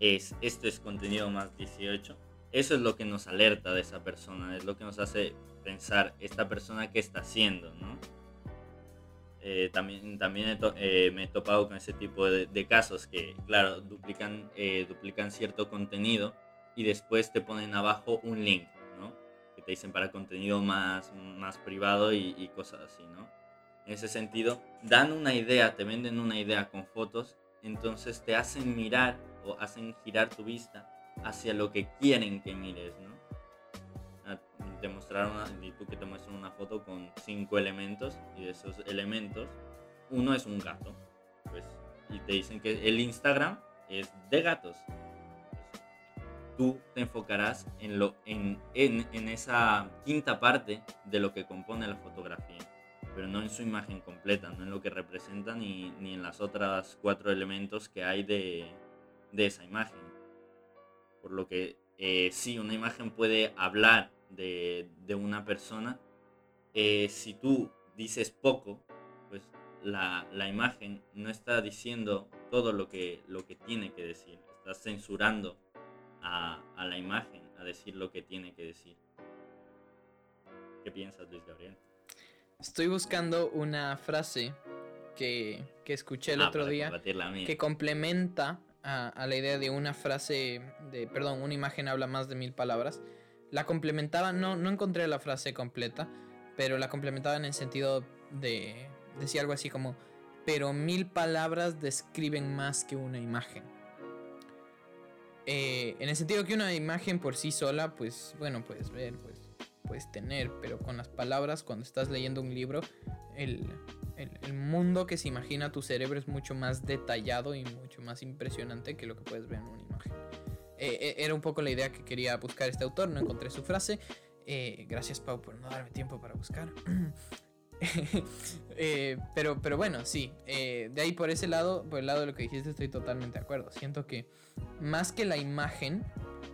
es esto es contenido más 18, eso es lo que nos alerta de esa persona, es lo que nos hace pensar esta persona qué está haciendo, ¿no? Eh, también también eh, me he topado con ese tipo de, casos que, claro, duplican, eh, duplican cierto contenido y después te ponen abajo un link, te dicen para contenido más, más privado y, y cosas así, ¿no? En ese sentido, dan una idea, te venden una idea con fotos, entonces te hacen mirar o hacen girar tu vista hacia lo que quieren que mires, ¿no? Ah, Te mostraron y tú que te muestran una foto con cinco elementos y de esos elementos uno es un gato, pues y te dicen que el Instagram es de gatos. Tú te enfocarás en lo en, en, en esa quinta parte de lo que compone la fotografía, pero no en su imagen completa, no en lo que representa ni, ni en las otras cuatro elementos que hay de, de esa imagen. Por lo que eh, sí, una imagen puede hablar de, de una persona. eh, si tú dices poco, pues la, la imagen no está diciendo todo lo que, lo que tiene que decir. Estás censurando a, a la imagen a decir lo que tiene que decir. ¿Qué piensas, Luis Gabriel? Estoy buscando una frase que, que escuché el Ah, otro día que complementa a, a la idea de una frase de, perdón, una imagen habla más de mil palabras. La complementaba, no, no encontré la frase completa, pero la complementaba en el sentido de, decía algo así como, pero mil palabras describen más que una imagen. Eh, en el sentido que una imagen por sí sola, pues bueno, puedes ver, pues puedes tener, pero con las palabras, cuando estás leyendo un libro, el, el, mundo que se imagina tu cerebro es mucho más detallado y mucho más impresionante que lo que puedes ver en una imagen. Eh, eh, era un poco la idea que quería buscar este autor, no encontré su frase. Eh, gracias Pau por no darme tiempo para buscar. Eh, pero, pero bueno, sí. eh, de ahí por ese lado, por el lado de lo que dijiste, estoy totalmente de acuerdo. Siento que más que la imagen,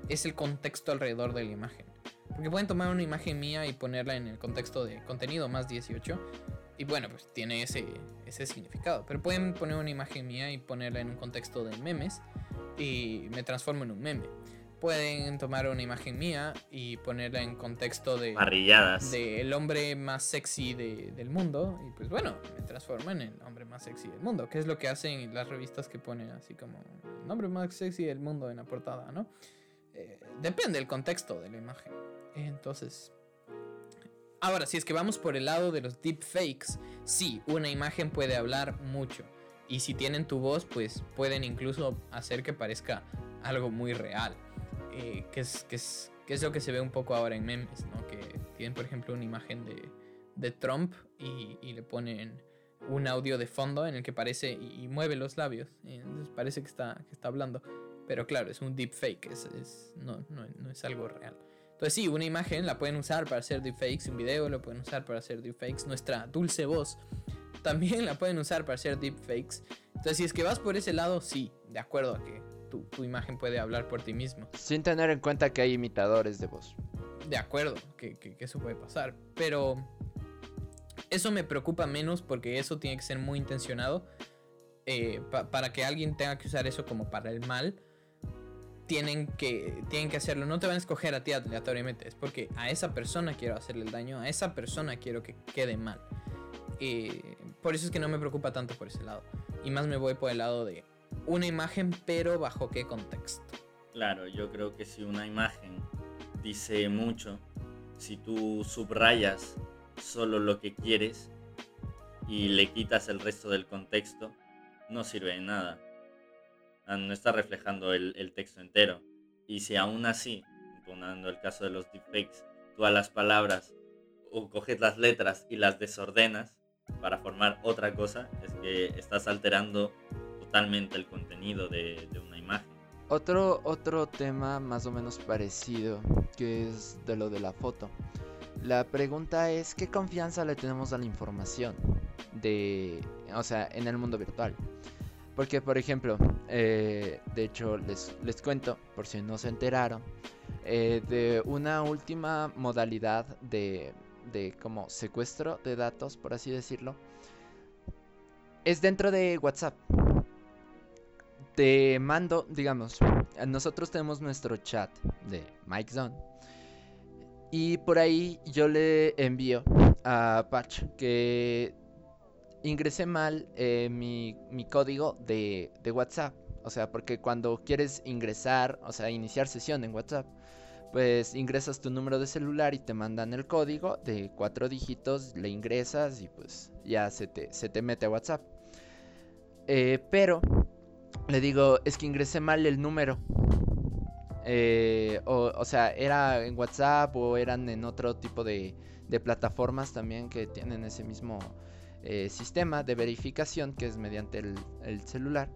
es el contexto alrededor de la imagen. Porque pueden tomar una imagen mía y ponerla en el contexto de contenido más 18. Y bueno, pues tiene ese, ese significado. Pero pueden poner una imagen mía y ponerla en un contexto de memes. Y me transformo en un meme. Pueden tomar una imagen mía y ponerla en contexto de Parrilladas. del hombre más sexy de- del mundo. Y pues bueno, me transformo en el hombre más sexy del mundo. Que es lo que hacen las revistas que ponen así como el hombre más sexy del mundo en la portada, ¿no? Eh, depende del contexto de la imagen. Entonces. Ahora, si es que vamos por el lado de los deepfakes, sí, una imagen puede hablar mucho. Y si tienen tu voz, pues pueden incluso hacer que parezca algo muy real. Eh, que, es, que, es, que es lo que se ve un poco ahora en memes, ¿no? Que tienen, por ejemplo, una imagen de, de Trump y, y le ponen un audio de fondo en el que parece y, mueve los labios. entonces parece que está, que está hablando. Pero claro, es un deepfake, es, es, no, no, no es algo real. Entonces sí, una imagen la pueden usar para hacer deepfakes, un video lo pueden usar para hacer deepfakes, nuestra dulce voz también la pueden usar para hacer deepfakes. Entonces si es que vas por ese lado, sí, de acuerdo a que tu, tu imagen puede hablar por ti mismo. Sin tener en cuenta que hay imitadores de voz. De acuerdo, que, que- que eso puede pasar. Pero eso me preocupa menos porque eso tiene que ser muy intencionado. Eh, pa- para que alguien tenga que usar eso como para el mal, tienen que, tienen que hacerlo. No te van a escoger a ti aleatoriamente. Es porque a esa persona quiero hacerle el daño, a esa persona quiero que quede mal. Eh, por eso es que no me preocupa tanto por ese lado. Y más me voy por el lado de una imagen, pero bajo qué contexto. Claro, yo creo que si una imagen dice mucho, si tú subrayas solo lo que quieres y le quitas el resto del contexto, no sirve de nada. Ah, No está reflejando el, texto entero. Y si aún así, tomando el caso de los deepfakes, tú a las palabras o coges las letras y las desordenas para formar otra cosa, es que estás alterando totalmente el contenido de, una imagen. Otro, otro tema más o menos parecido, que es de lo de la foto. La pregunta es, ¿qué confianza le tenemos a la información? De, o sea, en el mundo virtual. Porque, por ejemplo, eh, de hecho, les, les cuento, por si no se enteraron, eh, de una última modalidad de, de como secuestro de datos, por así decirlo, es dentro de WhatsApp. Te mando, digamos, nosotros tenemos nuestro chat de Mike Zone. Y por ahí yo le envío a Patch que ingresé mal eh, mi, mi código de, de WhatsApp. O sea, porque cuando quieres ingresar, o sea, iniciar sesión en WhatsApp, pues ingresas tu número de celular y te mandan el código de cuatro dígitos, le ingresas y pues ya se te, se te mete a WhatsApp. Eh, pero le digo, es que ingresé mal el número. Eh, o, o sea, era en WhatsApp o eran en otro tipo de, plataformas también que tienen ese mismo eh, sistema de verificación que es mediante el, el celular.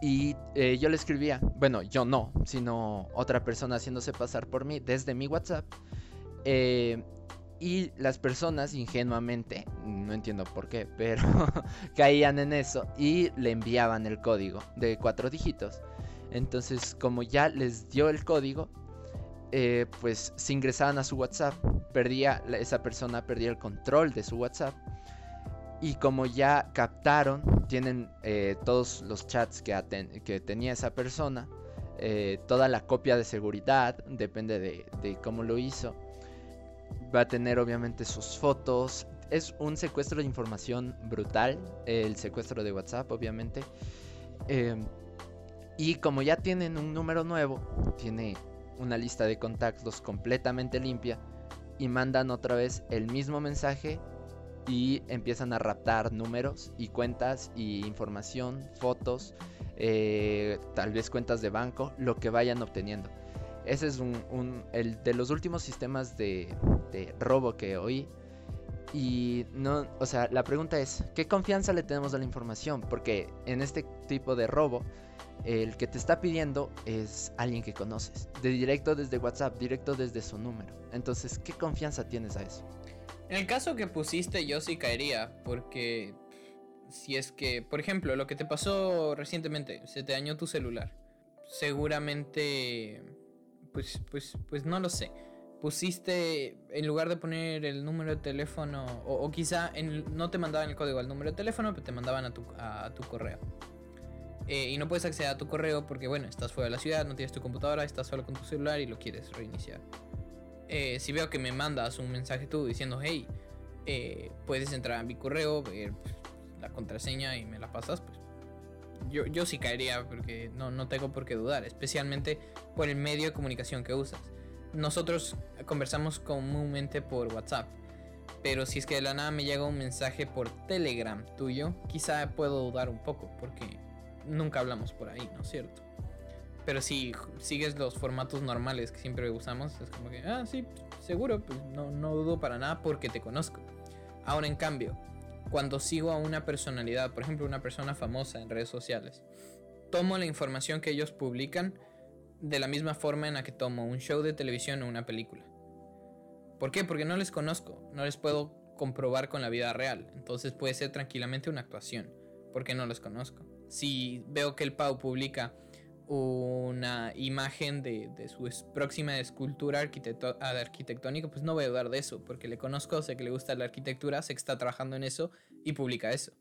Y eh, yo le escribía, bueno, yo no, sino otra persona haciéndose pasar por mí desde mi WhatsApp. Eh, y las personas ingenuamente, no entiendo por qué, pero caían en eso y le enviaban el código de cuatro dígitos. Entonces, como ya les dio el código, eh, pues se ingresaban a su WhatsApp, perdía esa persona perdía el control de su WhatsApp. Y como ya captaron, tienen eh, todos los chats que, tenía esa persona, eh, toda la copia de seguridad, depende de, de cómo lo hizo. Va a tener obviamente sus fotos. Es un secuestro de información brutal, el secuestro de WhatsApp, obviamente. Em, y como ya tienen un número nuevo, tiene una lista de contactos completamente limpia y mandan otra vez el mismo mensaje y empiezan a raptar números y cuentas y información, fotos, eh, tal vez cuentas de banco, lo que vayan obteniendo. Ese es el de los últimos sistemas de, de robo que oí. Y no, o sea, la pregunta es, ¿qué confianza le tenemos a la información? Porque en este tipo de robo, el que te está pidiendo es alguien que conoces, de directo desde WhatsApp, directo desde su número. Entonces, ¿qué confianza tienes a eso? En el caso que pusiste, yo sí caería, porque si es que, por ejemplo, lo que te pasó recientemente, se te dañó tu celular. Seguramente, pues, pues, pues no lo sé. Pusiste, en lugar de poner el número de teléfono, o, quizá en- no te mandaban el código al número de teléfono, pero te mandaban a tu, a tu correo. Eh, y no puedes acceder a tu correo porque, bueno, estás fuera de la ciudad, no tienes tu computadora, estás solo con tu celular y lo quieres reiniciar. Eh, si veo que me mandas un mensaje tú diciendo, hey, eh, puedes entrar a mi correo, ver la contraseña y me la pasas, pues yo, yo sí caería porque no, no tengo por qué dudar, especialmente por el medio de comunicación que usas. Nosotros conversamos comúnmente por WhatsApp, pero si es que de la nada me llega un mensaje por Telegram tuyo, quizá puedo dudar un poco porque nunca hablamos por ahí, ¿no es cierto? Pero si sigues los formatos normales que siempre usamos, es como que, ah, sí, seguro, pues no, no dudo para nada porque te conozco. Ahora, en cambio, cuando sigo a una personalidad, por ejemplo, una persona famosa en redes sociales, tomo la información que ellos publican de la misma forma en la que tomo un show de televisión o una película. ¿Por qué? Porque no les conozco, no les puedo comprobar con la vida real. Entonces puede ser tranquilamente una actuación, porque no los conozco. Si veo que el Pau publica una imagen de, de su próxima escultura arquitectónica, pues no voy a dudar de eso, porque le conozco, sé que le gusta la arquitectura, sé que está trabajando en eso y publica eso.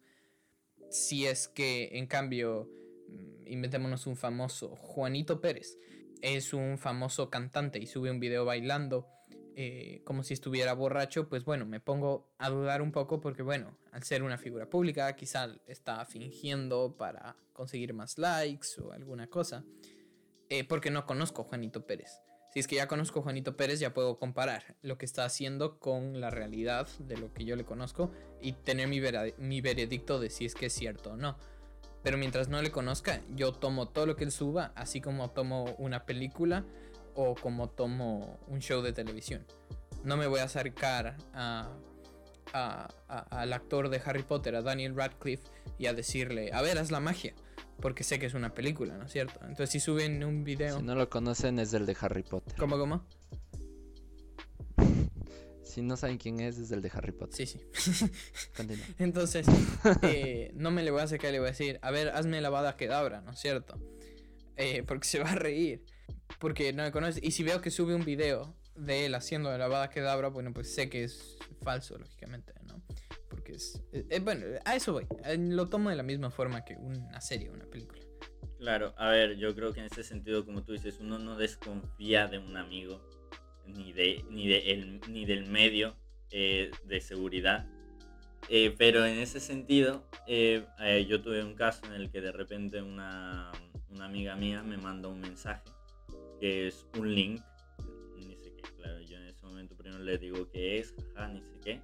Si es que, en cambio, mm, inventémonos un famoso, Juanito Pérez, es un famoso cantante y sube un video bailando eh, como si estuviera borracho, pues bueno, me pongo a dudar un poco porque bueno, al ser una figura pública, quizá está fingiendo para conseguir más likes o alguna cosa, eh, porque no conozco a Juanito Pérez. Si es que ya conozco a Juanito Pérez, ya puedo comparar lo que está haciendo con la realidad de lo que yo le conozco y tener mi, mi veredicto de si es que es cierto o no. Pero mientras no le conozca, yo tomo todo lo que él suba, así como tomo una película o como tomo un show de televisión. No me voy a acercar a, a- a- al actor de Harry Potter, a Daniel Radcliffe, y a decirle, a ver, haz la magia, porque sé que es una película, ¿no es cierto? Entonces si suben un video... Si no lo conocen es el de Harry Potter. ¿Cómo, cómo? Si no saben quién es, es el de Harry Potter. Sí, sí. Continúa. Entonces, eh, no me le voy a acercar y le voy a decir, a ver, hazme la bada quedabra, ¿no es cierto? Eh, porque se va a reír. Porque no me conoce. Y si veo que sube un video de él haciendo la bada quedabra, bueno, pues sé que es falso, lógicamente, ¿no? Porque es. eh, eh, bueno, a eso voy. Eh, Lo tomo de la misma forma que una serie, una película. Claro, a ver, yo creo que en ese sentido, como tú dices, uno no desconfía de un amigo, ni, de, ni, de el- ni del medio eh, de seguridad. Eh, pero en ese sentido, eh, yo tuve un caso en el que de repente una, una amiga mía me manda un mensaje que es un link, ni sé qué, claro, yo en ese momento primero le digo qué es, jaja, ni sé qué.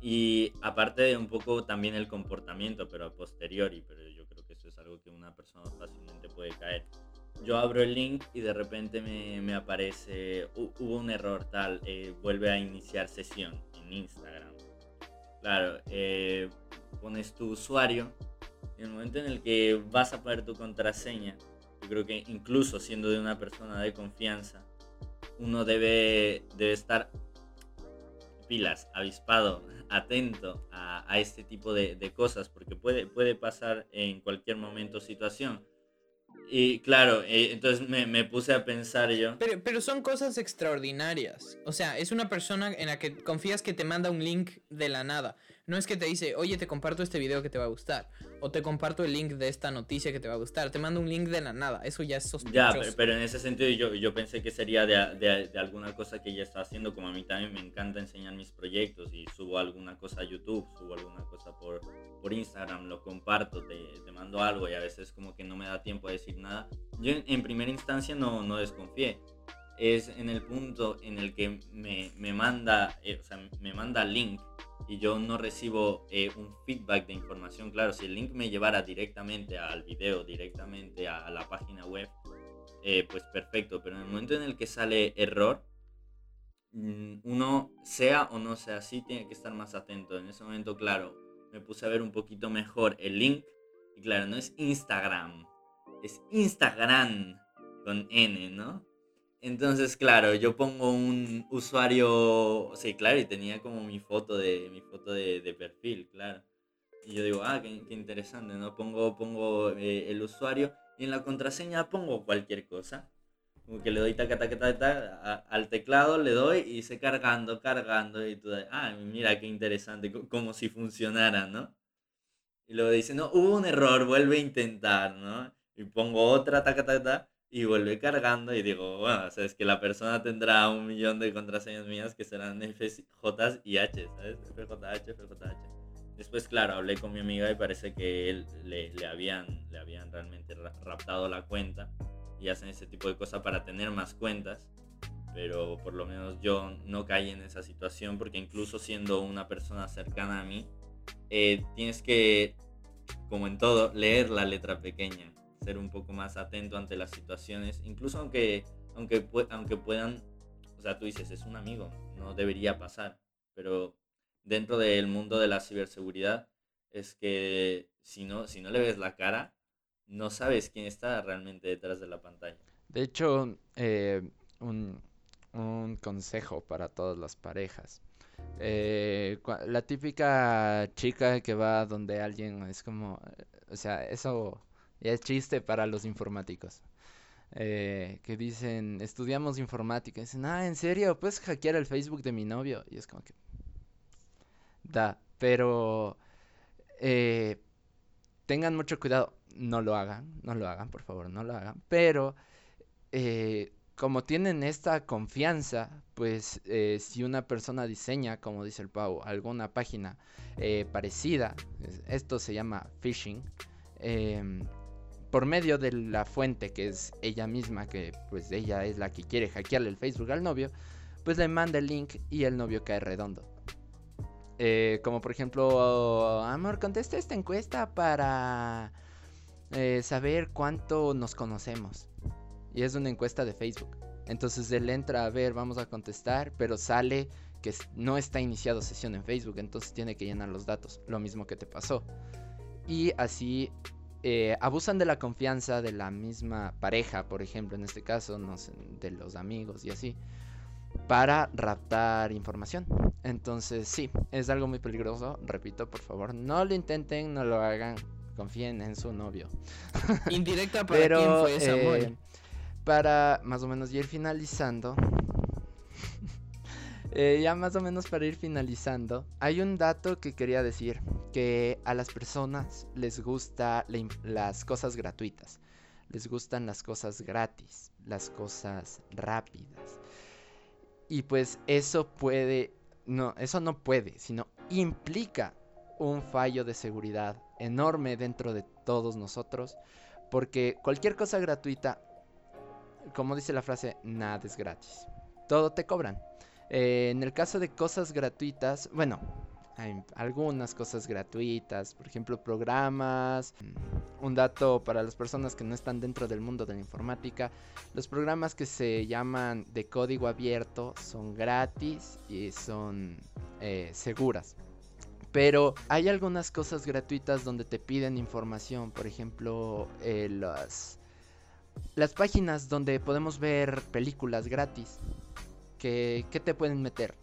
Y aparte de un poco también el comportamiento, pero a posteriori, pero yo creo que eso es algo que una persona fácilmente puede caer. Yo abro el link y de repente me, me aparece, "Hu- hubo un error tal, eh, vuelve a iniciar sesión en Instagram. Claro, eh, pones tu usuario en el momento en el que vas a poner tu contraseña, yo creo que incluso siendo de una persona de confianza, uno debe, debe estar pilas, avispado, atento a, a este tipo de, de cosas, porque puede, puede pasar en cualquier momento situación. Y claro, eh, entonces me, me puse a pensar yo. Pero, pero son cosas extraordinarias. O sea, es una persona en la que confías que te manda un link de la nada. No es que te dice, oye, te comparto este video que te va a gustar. O te comparto el link de esta noticia que te va a gustar. Te manda un link de la nada. Eso ya es sospechoso. Ya, pero, pero en ese sentido yo, yo pensé que sería de, de- de alguna cosa que ella está haciendo, como a mí también me encanta enseñar mis proyectos y subo alguna cosa a YouTube, subo alguna cosa por, por Instagram, lo comparto, te, te mando algo y a veces como que no me da tiempo a decir nada. Yo en, en primera instancia no, no desconfié. Es en el punto en el que me, me manda, eh, o sea, me manda link y yo no recibo eh, un feedback de información, claro, si el link me llevara directamente al video, directamente a, la página web, eh, pues perfecto, pero en el momento en el que sale error, mm, uno sea o no sea así, tiene que estar más atento. En ese momento, claro, me puse a ver un poquito mejor el link y claro, no es Instagram, es Instagram con N, ¿no? Entonces, claro, yo pongo un usuario, sí, claro, y tenía como mi foto de mi foto de, perfil, claro. Y yo digo, ah, qué, interesante, ¿no? Pongo, pongo eh, el usuario y en la contraseña pongo cualquier cosa. Como que le doy taca, taca, taca, al teclado, le doy y se cargando, cargando. Y tú, ah, mira qué interesante, como si funcionara, ¿no? Y luego dice, no, hubo un error, vuelve a intentar, ¿no? Y pongo otra, taca, taca, taca y vuelve cargando y digo, bueno, o sea, es que la persona tendrá un millón de contraseñas mías que serán F, J y H, ¿sabes? FJH, FJH. Después, claro, hablé con mi amiga y parece que él le, le, habían, le habían realmente raptado la cuenta y hacen ese tipo de cosas para tener más cuentas. Pero por lo menos yo no caí en esa situación porque incluso siendo una persona cercana a mí, eh, tienes que, como en todo, leer la letra pequeña ser un poco más atento ante las situaciones, incluso aunque, aunque, aunque puedan, o sea, tú dices, es un amigo, no debería pasar, pero dentro del mundo de la ciberseguridad es que si no, si no le ves la cara, no sabes quién está realmente detrás de la pantalla. De hecho, eh, un, un, consejo para todas las parejas. Eh, la típica chica que va donde alguien es como, o sea, eso es chiste para los informáticos. Eh, que dicen, estudiamos informática. Dicen, ah, ¿en serio? ¿Puedes hackear el Facebook de mi novio? Y es como que... Da, pero... Eh, tengan mucho cuidado. No lo hagan, no lo hagan, por favor, no lo hagan. Pero... Eh, como tienen esta confianza, pues si una persona diseña, como dice el Pau, alguna página parecida, esto se llama phishing, em, por medio de la fuente que es ella misma, que pues ella es la que quiere hackearle el Facebook al novio, pues le manda el link y el novio cae redondo. Eh, como por ejemplo, amor, contesta esta encuesta para eh, saber cuánto nos conocemos. Y es una encuesta de Facebook. Entonces él entra a ver, vamos a contestar, pero sale que no está iniciado sesión en Facebook, entonces tiene que llenar los datos, lo mismo que te pasó. Y así eh, abusan de la confianza de la misma pareja, por ejemplo, en este caso, no de los amigos y así, para raptar información. Entonces, sí, es algo muy peligroso. Repito, por favor, no lo intenten, no lo hagan. Confíen en su novio. Indirecta para quién fue amor. Eh, para más o menos ir finalizando. Eh, ya más o menos para ir finalizando, hay un dato que quería decir, que a las personas les gusta las cosas gratuitas, les gustan las cosas gratis, las cosas rápidas. Y pues eso puede, no, eso no puede, sino implica un fallo de seguridad enorme dentro de todos nosotros, porque cualquier cosa gratuita, como dice la frase, nada es gratis. Todo te cobran. Eh, en el caso de cosas gratuitas, bueno, hay algunas cosas gratuitas, por ejemplo, programas. Un dato para las personas que no están dentro del mundo de la informática, los programas que se llaman de código abierto son gratis y son eh, seguras. Pero hay algunas cosas gratuitas donde te piden información, por ejemplo, eh, las páginas donde podemos ver películas gratis que, te pueden meter.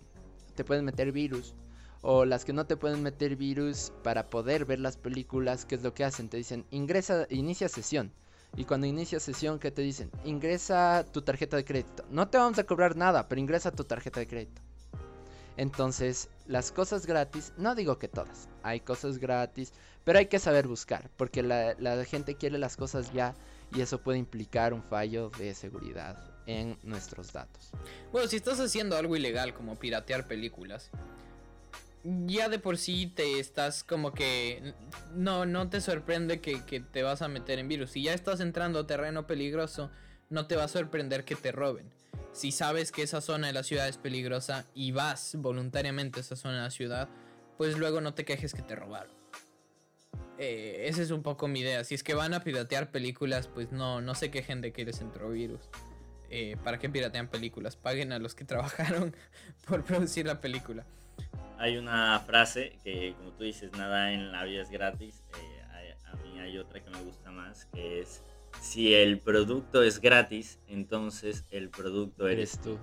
Te pueden meter virus. O las que no te pueden meter virus para poder ver las películas, ¿qué es lo que hacen? Te dicen, ingresa, inicia sesión. Y cuando inicia sesión, ¿qué te dicen? Ingresa tu tarjeta de crédito. No te vamos a cobrar nada, pero ingresa tu tarjeta de crédito. Entonces, las cosas gratis, no digo que todas, hay cosas gratis, pero hay que saber buscar, porque la, la gente quiere las cosas ya y eso puede implicar un fallo de seguridad en nuestros datos. Bueno, si estás haciendo algo ilegal como piratear películas, ya de por sí te estás como que no, no te sorprende que, te vas a meter en virus. Si ya estás entrando a terreno peligroso, no te va a sorprender que te roben. Si sabes que esa zona de la ciudad es peligrosa y vas voluntariamente a esa zona de la ciudad, pues luego no te quejes que te robaron. Eh, esa es un poco mi idea. Si es que van a piratear películas, pues no, no se quejen de que les entró virus. Eh, ¿Para qué piratean películas? Paguen a los que trabajaron por producir la película. Hay una frase que, como tú dices, nada en la vida es gratis. Eh, a, a mí hay otra que me gusta más, que es, si el producto es gratis, entonces el producto eres Eres tú.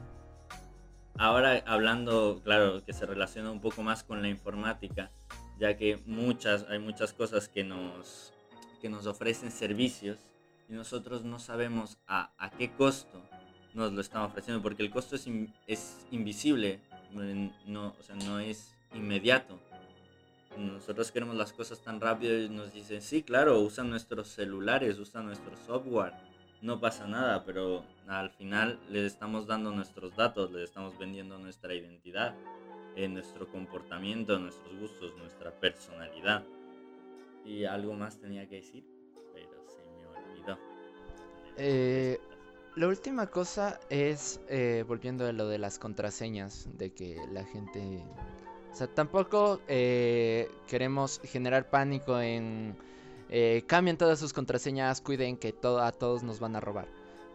Ahora hablando, claro, que se relaciona un poco más con la informática, ya que muchas, hay muchas cosas que nos, que nos ofrecen servicios y nosotros no sabemos a, a qué costo nos lo están ofreciendo, porque el costo es, in- es invisible, no, o sea, no es inmediato. Nosotros queremos las cosas tan rápido y nos dicen, sí, claro, usan nuestros celulares, usan nuestro software, no pasa nada, pero al final les estamos dando nuestros datos, les estamos vendiendo nuestra identidad, eh, nuestro comportamiento, nuestros gustos, nuestra personalidad. Y algo más tenía que decir, pero se me olvidó. Eh, La última cosa es, eh, volviendo a lo de las contraseñas, de que la gente... O sea, tampoco eh, queremos generar pánico en... eh, cambien todas sus contraseñas, cuiden que a todos nos van a robar.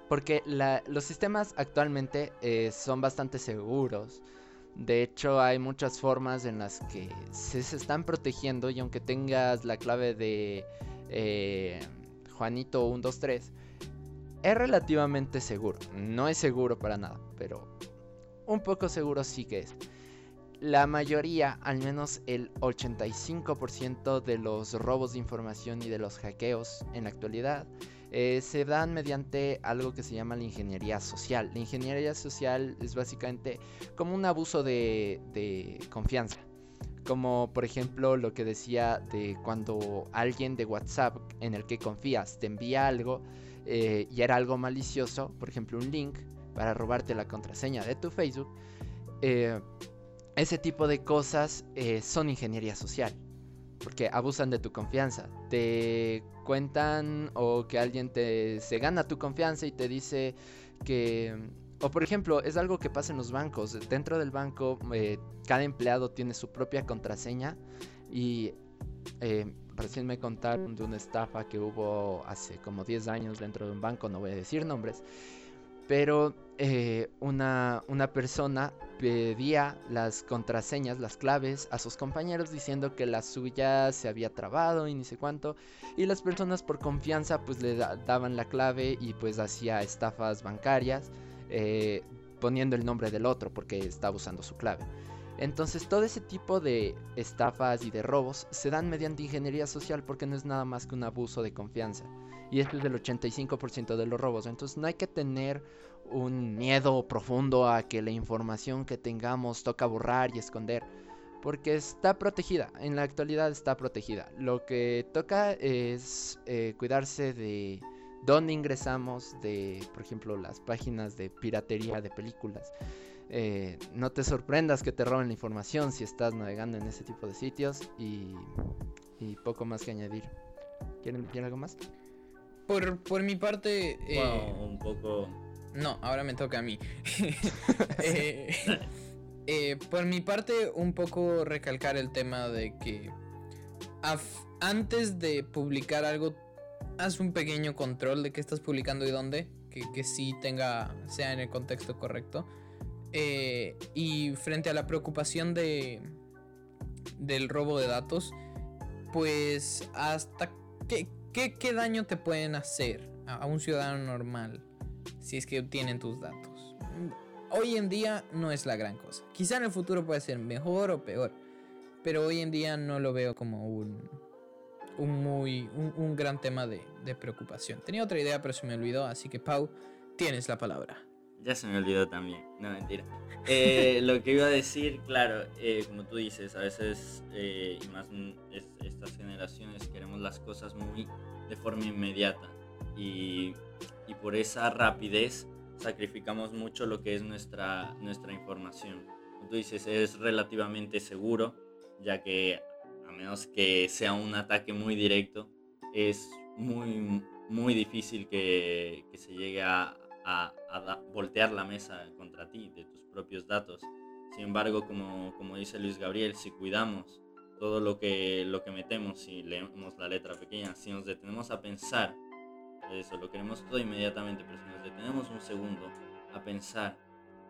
Porque los sistemas actualmente son bastante seguros. De hecho, hay muchas formas en las que se, se están protegiendo y aunque tengas la clave de eh, Juanito 123, es relativamente seguro. No es seguro para nada, pero un poco seguro sí que es. La mayoría, al menos el 85% de los robos de información y de los hackeos en la actualidad, eh, se dan mediante algo que se llama la ingeniería social. La ingeniería social es básicamente como un abuso de, de confianza. Como por ejemplo lo que decía de cuando alguien de WhatsApp en el que confías te envía algo eh, y era algo malicioso, por ejemplo un link para robarte la contraseña de tu Facebook, eh, ese tipo de cosas eh, son ingeniería social. Porque abusan de tu confianza. Te cuentan o que alguien te se gana tu confianza y te dice que... O por ejemplo, es algo que pasa en los bancos. Dentro del banco, cada empleado tiene su propia contraseña. Y recién me contaron de una estafa que hubo hace como 10 años dentro de un banco, no voy a decir nombres. Pero eh, una, una persona pedía las contraseñas, las claves a sus compañeros diciendo que la suya se había trabado y ni sé cuánto. Y las personas por confianza pues le da- daban la clave y pues hacía estafas bancarias eh, poniendo el nombre del otro porque estaba usando su clave. Entonces todo ese tipo de estafas y de robos se dan mediante ingeniería social porque no es nada más que un abuso de confianza. Y esto es del 85% de los robos. Entonces no hay que tener un miedo profundo a que la información que tengamos toca borrar y esconder. Porque está protegida, en la actualidad está protegida. Lo que toca es eh, cuidarse de dónde ingresamos, de, por ejemplo, las páginas de piratería de películas. Eh, no te sorprendas que te roben la información si estás navegando en ese tipo de sitios y, y poco más que añadir. ¿Quieren, ¿quieren algo más? Por, por mi parte... eh, un poco... No, ahora me toca a mí. Eh, eh, por mi parte, un poco recalcar el tema de que af- antes de publicar algo, haz un pequeño control de qué estás publicando y dónde, que, que sí tenga, sea en el contexto correcto. Eh, y frente a la preocupación de del robo de datos, pues hasta qué, qué, qué daño te pueden hacer a, un ciudadano normal si es que obtienen tus datos. Hoy en día no es la gran cosa. Quizá en el futuro puede ser mejor o peor, pero hoy en día no lo veo como un, un muy un, un gran tema de, de preocupación. Tenía otra idea, pero se me olvidó, así que Pau, tienes la palabra. Ya se me olvidó también, no mentira. Eh, lo que iba a decir, claro, eh, como tú dices, a veces, eh, y más es- estas generaciones, queremos las cosas muy de forma inmediata. Y, y por esa rapidez sacrificamos mucho lo que es nuestra, nuestra información. Como tú dices, es relativamente seguro, ya que a menos que sea un ataque muy directo, es muy, muy difícil que, que se llegue a, a- a da- voltear la mesa contra ti, de tus propios datos. Sin embargo, como, como dice Luis Gabriel, si cuidamos todo lo que, lo que metemos si leemos la letra pequeña, si nos detenemos a pensar, eso lo queremos todo inmediatamente, pero si nos detenemos un segundo a pensar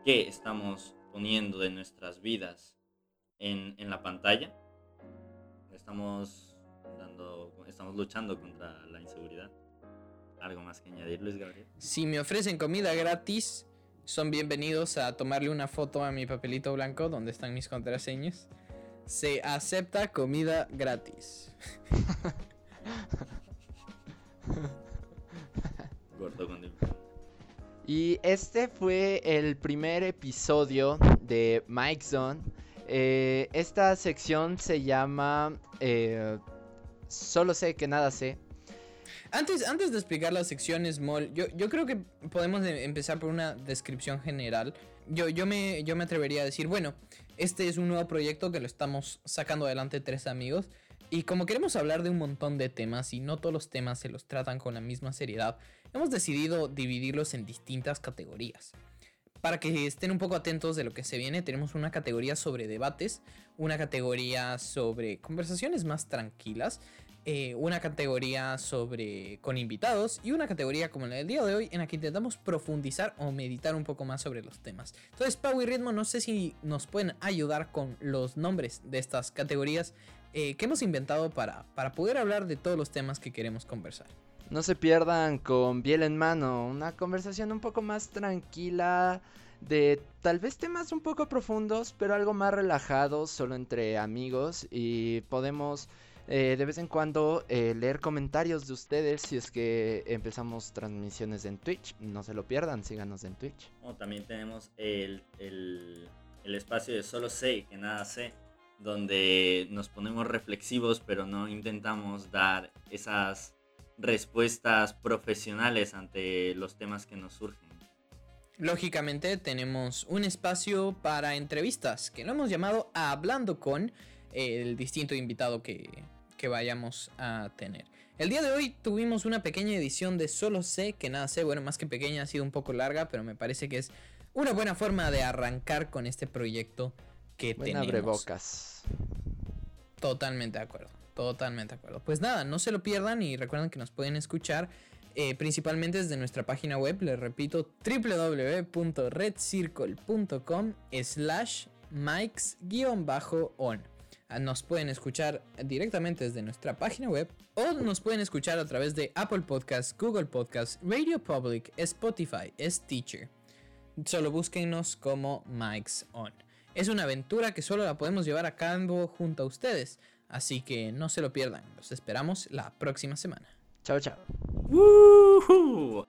qué estamos poniendo de nuestras vidas en, en la pantalla, estamos, dando, estamos luchando contra la inseguridad. ¿Algo más que añadir, Luis Gabriel? Si me ofrecen comida gratis, son bienvenidos a tomarle una foto a mi papelito blanco donde están mis contraseñas. Se acepta comida gratis. Gordo con el- Y este fue el primer episodio de Mike Zone. Eh, esta sección se llama eh, Solo sé que nada sé. Antes, antes de explicar la sección Small, yo, creo que podemos de- empezar por una descripción general. Yo, yo, me, yo me atrevería a decir, bueno, este es un nuevo proyecto que lo estamos sacando adelante tres amigos. Y como queremos hablar de un montón de temas y no todos los temas se los tratan con la misma seriedad, hemos decidido dividirlos en distintas categorías. Para que estén un poco atentos de lo que se viene, tenemos una categoría sobre debates, una categoría sobre conversaciones más tranquilas, eh, una categoría sobre con invitados y una categoría como la del día de hoy en la que intentamos profundizar o meditar un poco más sobre los temas. Entonces, Pau y Ritmo, no sé si nos pueden ayudar con los nombres de estas categorías eh, que hemos inventado para, para poder hablar de todos los temas que queremos conversar. No se pierdan con Biel en mano, una conversación un poco más tranquila, de tal vez temas un poco profundos, pero algo más relajados, solo entre amigos y podemos eh, de vez en cuando eh, leer comentarios de ustedes si es que empezamos transmisiones en Twitch. No se lo pierdan, síganos en Twitch. Bueno, también tenemos el, el- el espacio de solo sé que nada sé, donde nos ponemos reflexivos, pero no intentamos dar esas respuestas profesionales ante los temas que nos surgen. Lógicamente tenemos un espacio para entrevistas que lo hemos llamado Hablando con el distinto invitado que, que vayamos a tener. El día de hoy tuvimos una pequeña edición de Solo sé que nada sé, bueno, más que pequeña ha sido un poco larga, pero me parece que es una buena forma de arrancar con este proyecto que Buen tenemos. abrebocas. Totalmente de acuerdo, totalmente de acuerdo. Pues nada, no se lo pierdan y recuerden que nos pueden escuchar eh, principalmente desde nuestra página web, les repito, www.redcircle.com slash mics-on. Nos pueden escuchar directamente desde nuestra página web o nos pueden escuchar a través de Apple Podcasts, Google Podcasts, Radio Public, Spotify, Stitcher. Solo búsquenos como Mics On. Es una aventura que solo la podemos llevar a cabo junto a ustedes, así que no se lo pierdan. Los esperamos la próxima semana. Chao, chao. ¡Woo!